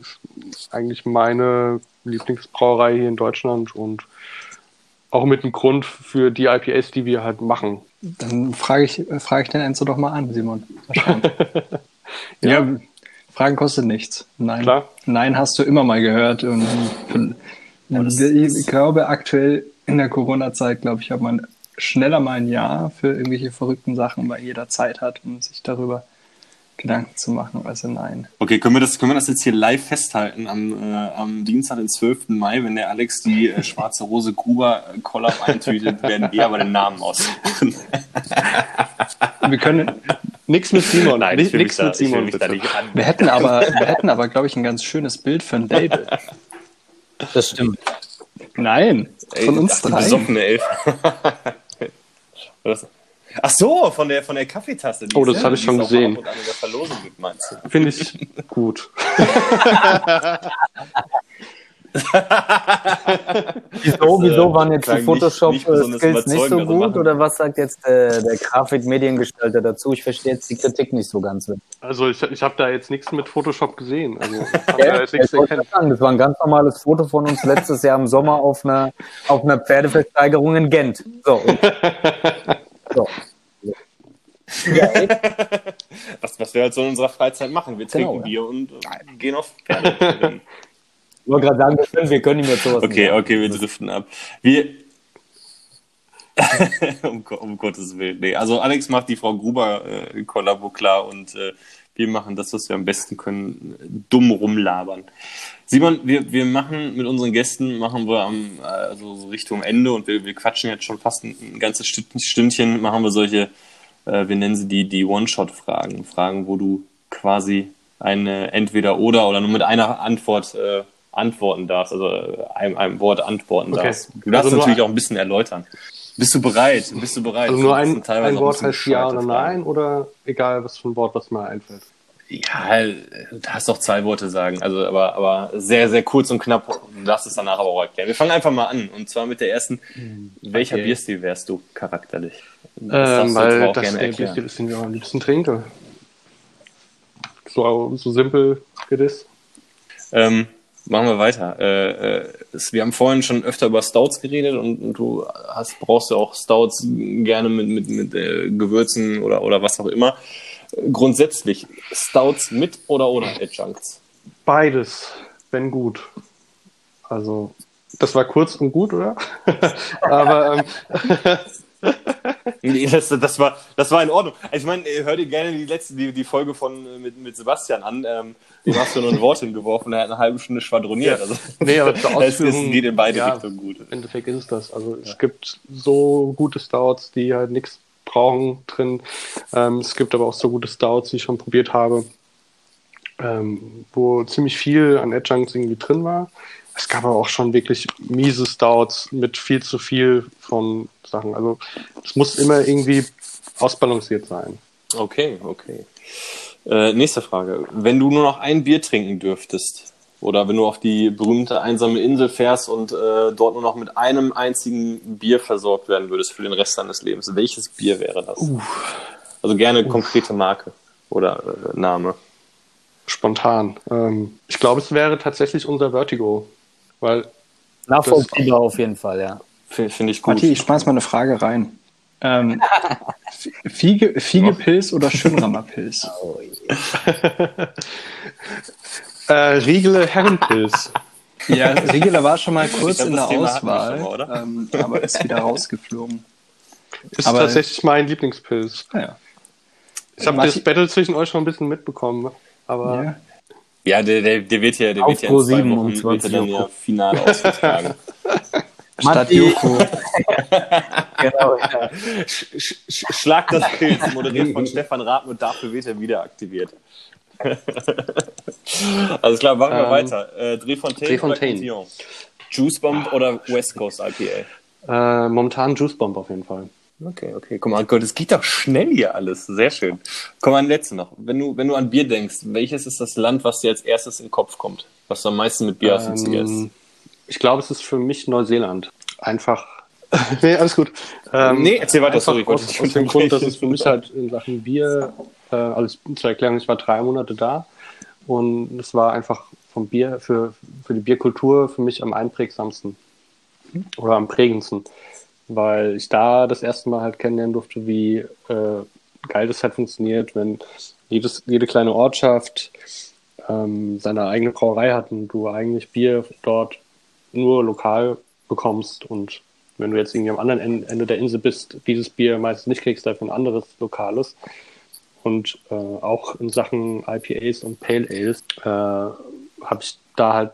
S6: ist eigentlich meine Lieblingsbrauerei hier in Deutschland und auch mit einem Grund für die IPAs, die wir halt machen.
S4: Dann frage ich, frage ich den Enzo doch mal an, Simon. Mal schauen. ja. Fragen kostet nichts. Nein.
S6: Klar.
S4: Nein, hast du immer mal gehört. Und ich glaube, aktuell in der Corona-Zeit, glaube ich, hat man schneller mal ein Jahr für irgendwelche verrückten Sachen, weil jeder Zeit hat, um sich darüber Gedanken zu machen. Also nein.
S1: Okay, können wir das, können wir das jetzt hier live festhalten am, äh, am Dienstag, den 12. Mai, wenn der Alex die äh, schwarze Rose Gruber äh, Collab eintütet, werden wir aber den Namen aussuchen.
S4: Wir können,
S6: Nix mit Simon.
S1: Nein,
S6: Nicht-
S1: da,
S6: mit
S1: will
S6: Simon,
S1: da
S6: bitte.
S4: wir hätten aber, wir hätten aber, glaube ich, ein ganz schönes Bild für ein Label.
S3: Das stimmt.
S4: Nein, von uns drei.
S1: besoffene Elf. Was? Ach so, von der, von der Kaffeetasse. Die
S6: Oh, das habe ich schon gesehen.
S1: gibt?
S6: Finde ich gut.
S3: Wieso, wieso waren jetzt die Photoshop-Skills
S1: nicht
S3: so
S1: also
S3: gut? Oder was sagt jetzt äh, der Grafikmediengestalter dazu? Ich verstehe jetzt die Kritik nicht so ganz.
S6: Also ich, ich habe da jetzt nichts mit Photoshop gesehen. Also
S3: Ja,
S6: da jetzt
S3: sagen, das war ein ganz normales Foto von uns letztes Jahr im Sommer auf einer, auf einer Pferdeversteigerung in Gent. So. So. Ja,
S1: Was, was wir halt so in unserer Freizeit machen. Wir trinken
S3: Genau, ja.
S1: Bier und äh, gehen auf Pferde.
S3: ich wollte gerade sagen, wir können, wir können ihm jetzt sowas nicht
S1: Okay,
S3: sagen.
S1: okay, wir driften ab. Wir. um, um Gottes Willen. Nee, also Alex macht die Frau Gruber äh, klar und äh, wir machen das, was wir am besten können, dumm rumlabern. Simon, wir, wir machen mit unseren Gästen, machen wir am, äh, also so Richtung Ende und wir, wir quatschen jetzt schon fast ein, ein ganzes Stünd- Stündchen, machen wir solche, äh, wir nennen sie die, die One-Shot-Fragen. Fragen, wo du quasi eine Entweder-Oder oder nur mit einer Antwort äh, antworten darfst, also äh, einem, einem Wort antworten
S6: Okay.
S1: darfst. Du darfst
S6: Also
S1: natürlich auch ein bisschen erläutern. Bist du bereit? Bist du bereit?
S6: Also nur ein, ein Wort heißt ja oder nein oder egal was für ein Wort, was mir einfällt.
S1: Ja, du darfst doch zwei Worte sagen, also aber, aber sehr, sehr kurz und knapp. Du darfst es danach aber auch erklären. Wir fangen einfach mal an und zwar mit der ersten. Welcher
S4: Okay.
S1: Bierstil wärst du charakterlich? Das
S6: Ähm, weil
S1: auch
S6: das
S1: gerne
S6: der
S1: erklären.
S6: Bierstil ist, den wir am liebsten trinken. So, so simpel geht es.
S1: Ähm, machen wir weiter. Äh, äh, es, wir haben vorhin schon öfter über Stouts geredet und, und du hast, brauchst ja auch Stouts gerne mit, mit, mit äh, Gewürzen oder, oder was auch immer. Grundsätzlich, Stouts mit oder ohne Adjuncts?
S6: Beides, wenn gut. Also, das war kurz und gut, oder? Aber ähm,
S1: Nee, das, das, war, das war in Ordnung. Also ich meine, hör dir gerne die letzte, die, die Folge von äh, mit, mit Sebastian an. Ähm, du hast ja nur ein Wort hingeworfen, er hat eine halbe Stunde schwadroniert.
S6: Ja.
S1: Also,
S6: Nee, aber zur
S1: es, es
S6: Ausführung,
S1: geht in beide
S6: ja,
S1: Richtungen gut.
S6: Im Endeffekt ist es das. Also es gibt so gute Stouts, die halt nichts brauchen drin. Ähm, es gibt aber auch so gute Stouts, die ich schon probiert habe, ähm, wo ziemlich viel an Adjuncts irgendwie drin war. Es gab aber auch schon wirklich miese Stouts mit viel zu viel von Sachen. Also es muss immer irgendwie ausbalanciert sein.
S1: Okay, okay. Äh, nächste Frage. Wenn du nur noch ein Bier trinken dürftest, oder wenn du auf die berühmte einsame Insel fährst und äh, dort nur noch mit einem einzigen Bier versorgt werden würdest für den Rest deines Lebens, welches Bier wäre das? Also gerne konkrete Marke oder äh, Name.
S6: Spontan. Ähm, ich glaube, es wäre tatsächlich unser Vertigo. Weil
S3: Nachvollziehbar auf jeden Fall, ja.
S1: Finde find ich gut.
S4: Matti, ich schmeiß mal eine Frage rein. Ähm, Fiege, Fiegepilz oder Schönrammerpilz?
S6: äh, Riegele Herrenpilz.
S4: Ja, Riegeler war schon mal kurz
S1: glaub,
S4: in der
S1: Thema
S4: Auswahl,
S1: schon mal, oder?
S4: ähm, aber ist wieder rausgeflogen.
S6: Ist
S4: Aber-
S6: tatsächlich mein Lieblingspilz.
S4: Naja.
S6: Ich habe das Battle zwischen euch schon ein bisschen mitbekommen. Aber
S4: Ja.
S1: Ja, der, der, der wird ja, der
S3: Auf
S1: wird ja in zwei
S3: Pro7 um
S1: Wochen wird er
S3: 20
S1: dann
S3: Uhr
S1: ja Finale ausgetragen.
S4: Statt. Joko.
S3: Genau, ja.
S1: Sch, sch, sch- Schlag das Pilz, moderiert von Stefan Rath und dafür wird er wieder aktiviert. Alles klar, machen wir
S6: Ähm,
S1: weiter. Äh, Drehfontaine,
S6: Drehfontaine.
S1: oder Cantillon? Juice Bomb oder West Coast IPA?
S6: äh, momentan Juice Bomb auf jeden Fall.
S1: Okay, okay. Guck mal, Gott, es geht doch schnell hier alles. Sehr schön. Komm mal, ein letztes noch. Wenn du, wenn du an Bier denkst, welches ist das Land, was dir als erstes in den Kopf kommt? Was du am meisten mit Bier assoziierst?
S6: Ähm, ich glaube, es ist für mich Neuseeland. Einfach. nee, alles gut. Ähm,
S1: Nee, erzähl weiter, sorry, ich wollte
S6: aus, dem Grund, dass es für mich halt in Sachen Bier, äh, also zur Erklärung, ich war drei Monate da und es war einfach vom Bier, für, für die Bierkultur für mich am einprägsamsten oder am prägendsten, weil ich da das erste Mal halt kennenlernen durfte, wie äh, geil das halt funktioniert, wenn jedes, jede kleine Ortschaft ähm, seine eigene Brauerei hat und du eigentlich Bier dort nur lokal bekommst und wenn du jetzt irgendwie am anderen En- Ende der Insel bist, dieses Bier meistens nicht kriegst, dafür ein anderes lokales. Und äh, auch in Sachen IPAs und Pale Ales äh, habe ich da halt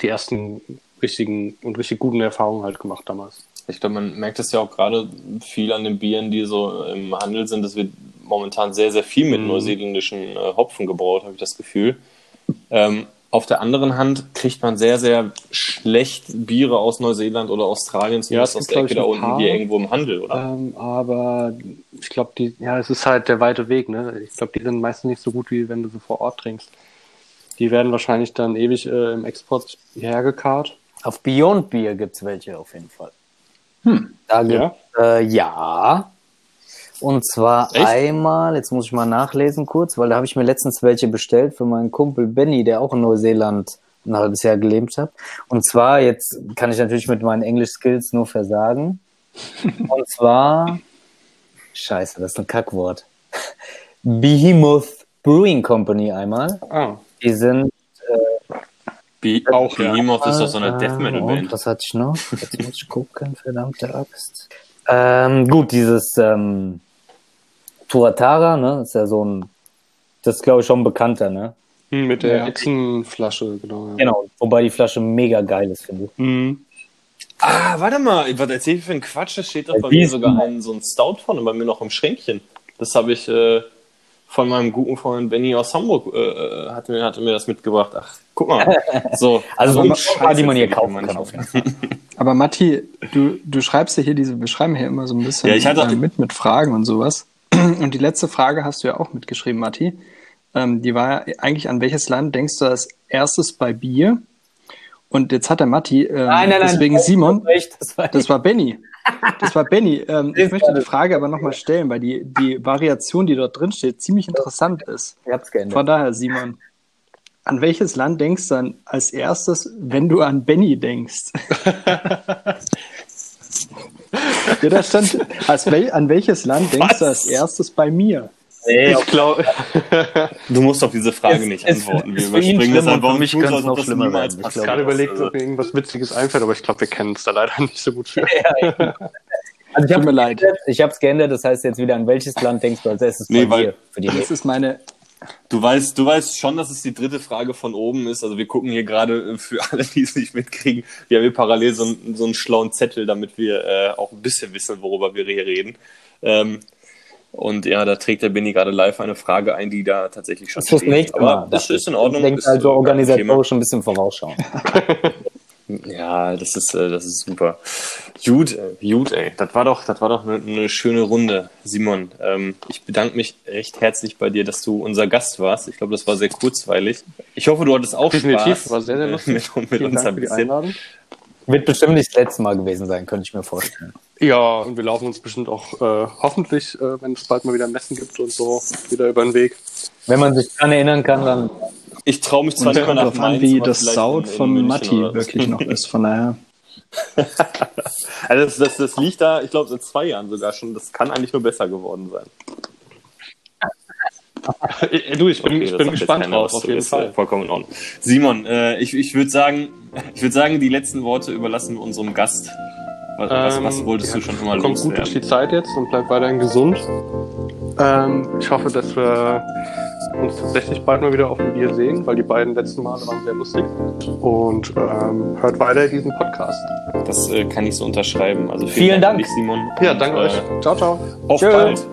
S6: die ersten richtigen und richtig guten Erfahrungen halt gemacht damals.
S1: Ich glaube, man merkt es ja auch gerade viel an den Bieren, die so im Handel sind. Es wird momentan sehr, sehr viel mit
S6: Mhm.
S1: neuseeländischen äh, Hopfen gebraut, habe ich das Gefühl. Ähm, auf der anderen Hand kriegt man sehr, sehr schlecht Biere aus Neuseeland oder Australien, zumindest
S6: es
S1: aus
S6: gibt,
S1: der Ecke da unten, hier irgendwo im Handel, oder?
S6: Ähm, aber ich glaube, die, ja, es ist halt der weite Weg, ne? Ich glaube, die sind meistens nicht so gut, wie wenn du sie vor Ort trinkst. Die werden wahrscheinlich dann ewig äh, im Export hierher gekarrt.
S3: Auf Beyond Beer gibt's welche auf jeden Fall. Da gibt,
S6: Ja?
S3: Äh, ja. Und zwar
S1: Echt?
S3: einmal, jetzt muss ich mal nachlesen kurz, weil da habe ich mir letztens welche bestellt für meinen Kumpel Benny, der auch in Neuseeland ein halbes Jahr gelebt hat. Und zwar, jetzt kann ich natürlich mit meinen Englisch-Skills nur versagen. Und zwar, scheiße, das ist ein Kackwort. Behemoth Brewing Company einmal.
S6: Ah,
S3: Die sind
S1: Be
S6: auch, ja.
S1: Behemoth ist doch so eine
S3: äh,
S1: Death Metal
S3: und
S1: Band.
S3: Was hatte ich noch? Jetzt muss ich gucken, verdammte Axt. Ähm, gut, dieses ähm, Tuatara, ne, ist ja so ein, das ist glaube ich schon ein bekannter, ne?
S6: hm, mit der. Echsenflasche, genau. Ja.
S3: Genau, wobei die Flasche mega geil ist, finde ich.
S6: Mhm.
S1: Ah, warte mal, was erzähl ich für ein Quatsch? Da steht doch bei mir sogar ein, so ein Stout von bei mir noch im Schränkchen. Das habe ich äh, von meinem guten Freund Benny aus Hamburg, äh, hatte, mir, hatte mir das mitgebracht. Ach, guck mal. So,
S3: Also
S1: so
S3: paar, die man hier
S1: Scheiß
S3: kaufen kann. Auf jeden
S1: manchmal.
S3: Fall.
S4: Aber Matti, du, du schreibst ja hier diese, wir schreiben hier immer so ein bisschen
S1: Ja, ich hatte-
S4: äh, mit mit Fragen und sowas. Und die letzte Frage hast du ja auch mitgeschrieben, Matti. Ähm, die war ja eigentlich, an welches Land denkst du als erstes bei Bier? Und jetzt hat der Matti, ähm, deswegen Simon,
S3: das war
S4: das war Benny. Das war Benny. Ähm, ich möchte die Frage aber nochmal stellen, weil die, die Variation, die dort drin steht, ziemlich interessant ist.
S3: ich hab's geändert.
S4: Von daher, Simon, an welches Land denkst du dann als erstes, wenn du an Benny denkst? ja, da stand, als wel, an welches Land denkst du als erstes bei mir?
S3: Nee,
S6: Ich glaube,
S1: Du musst auf diese Frage
S3: Es-
S1: nicht
S3: es-
S1: antworten. Wir überspringen das einfach
S3: für mich es
S1: ob
S3: noch schlimmer werden. Ich
S1: passiert
S6: gerade überlegt,
S1: Also,
S6: ob mir irgendwas Witziges einfällt, aber ich glaube, wir kennen uns da leider nicht so gut für.
S3: Also ich
S4: Tut
S3: habe
S4: mir leid.
S3: Ich habe es geändert. Das heißt jetzt wieder, an welches Land denkst du als erstes
S1: Nee,
S3: bei
S1: weil-
S3: dir für die
S4: Das ist meine.
S1: Du weißt, du weißt schon, dass es die dritte Frage von oben ist. Also wir gucken hier gerade äh, für alle, die es nicht mitkriegen. Wir haben hier parallel so, einen- so einen schlauen Zettel, damit wir äh, auch ein bisschen wissen, worüber wir hier reden. Ähm, und ja, da trägt der Benny gerade live eine Frage ein, die da tatsächlich schon
S3: Das
S1: steht.
S3: nächste
S1: Aber
S3: Mal.
S1: das ist in Ordnung.
S3: Ich denke
S1: ist, äh,
S3: also organisatorisch ein bisschen vorausschauen.
S1: Ja, das ist, äh, das ist super. Gut, äh, gut, ey. Das war doch, das war doch eine, eine schöne Runde, Simon. Ähm, ich bedanke mich recht herzlich bei dir, dass du unser Gast warst. Ich glaube, das war sehr kurzweilig. Ich hoffe, du hattest auch
S6: Definitiv,
S1: Spaß.
S6: war sehr, sehr
S1: äh,
S6: lustig.
S1: Mit, mit uns
S6: Dank
S1: ein
S6: für die
S1: bisschen.
S3: Wird bestimmt nicht das letzte Mal gewesen sein, könnte ich mir vorstellen.
S6: Ja, und wir laufen uns bestimmt auch äh, hoffentlich, äh, wenn es bald mal wieder Messen gibt und so, wieder über den Weg.
S3: Wenn man sich daran erinnern kann, dann
S1: Ich traue mich zwar nicht mehr nach
S4: darauf an,
S1: Mainz,
S4: wie das Sound
S1: in
S4: von Matti wirklich noch ist. Von daher.
S1: Also das, das, das liegt da, ich glaube, seit zwei Jahren sogar schon. Das kann eigentlich nur besser geworden sein.
S6: Äh, du, ich bin,
S1: Okay,
S6: ich
S1: das
S6: bin gespannt drauf, auf jeden
S1: äh,
S6: Fall.
S1: Vollkommen in Ordnung. Simon, äh, ich, ich würde sagen, ich würde sagen, die letzten Worte überlassen wir unserem Gast. Was, was, was
S6: Ähm,
S1: wolltest
S6: ja,
S1: du schon immer
S6: Kommt gut durch die
S1: loswerden?
S6: Zeit jetzt und bleibt weiterhin gesund. Ähm, ich hoffe, dass wir uns tatsächlich bald mal wieder auf dem Bier sehen, weil die beiden letzten Male waren sehr lustig. Und ähm, hört weiter diesen Podcast.
S1: Das äh, kann ich so unterschreiben. Also
S3: Vielen
S1: Dank
S3: Dank.
S1: an dich, Simon.
S6: Ja,
S1: Und,
S6: danke
S1: äh,
S6: euch. Ciao, ciao.
S1: Auf
S3: Tschö.
S1: bald.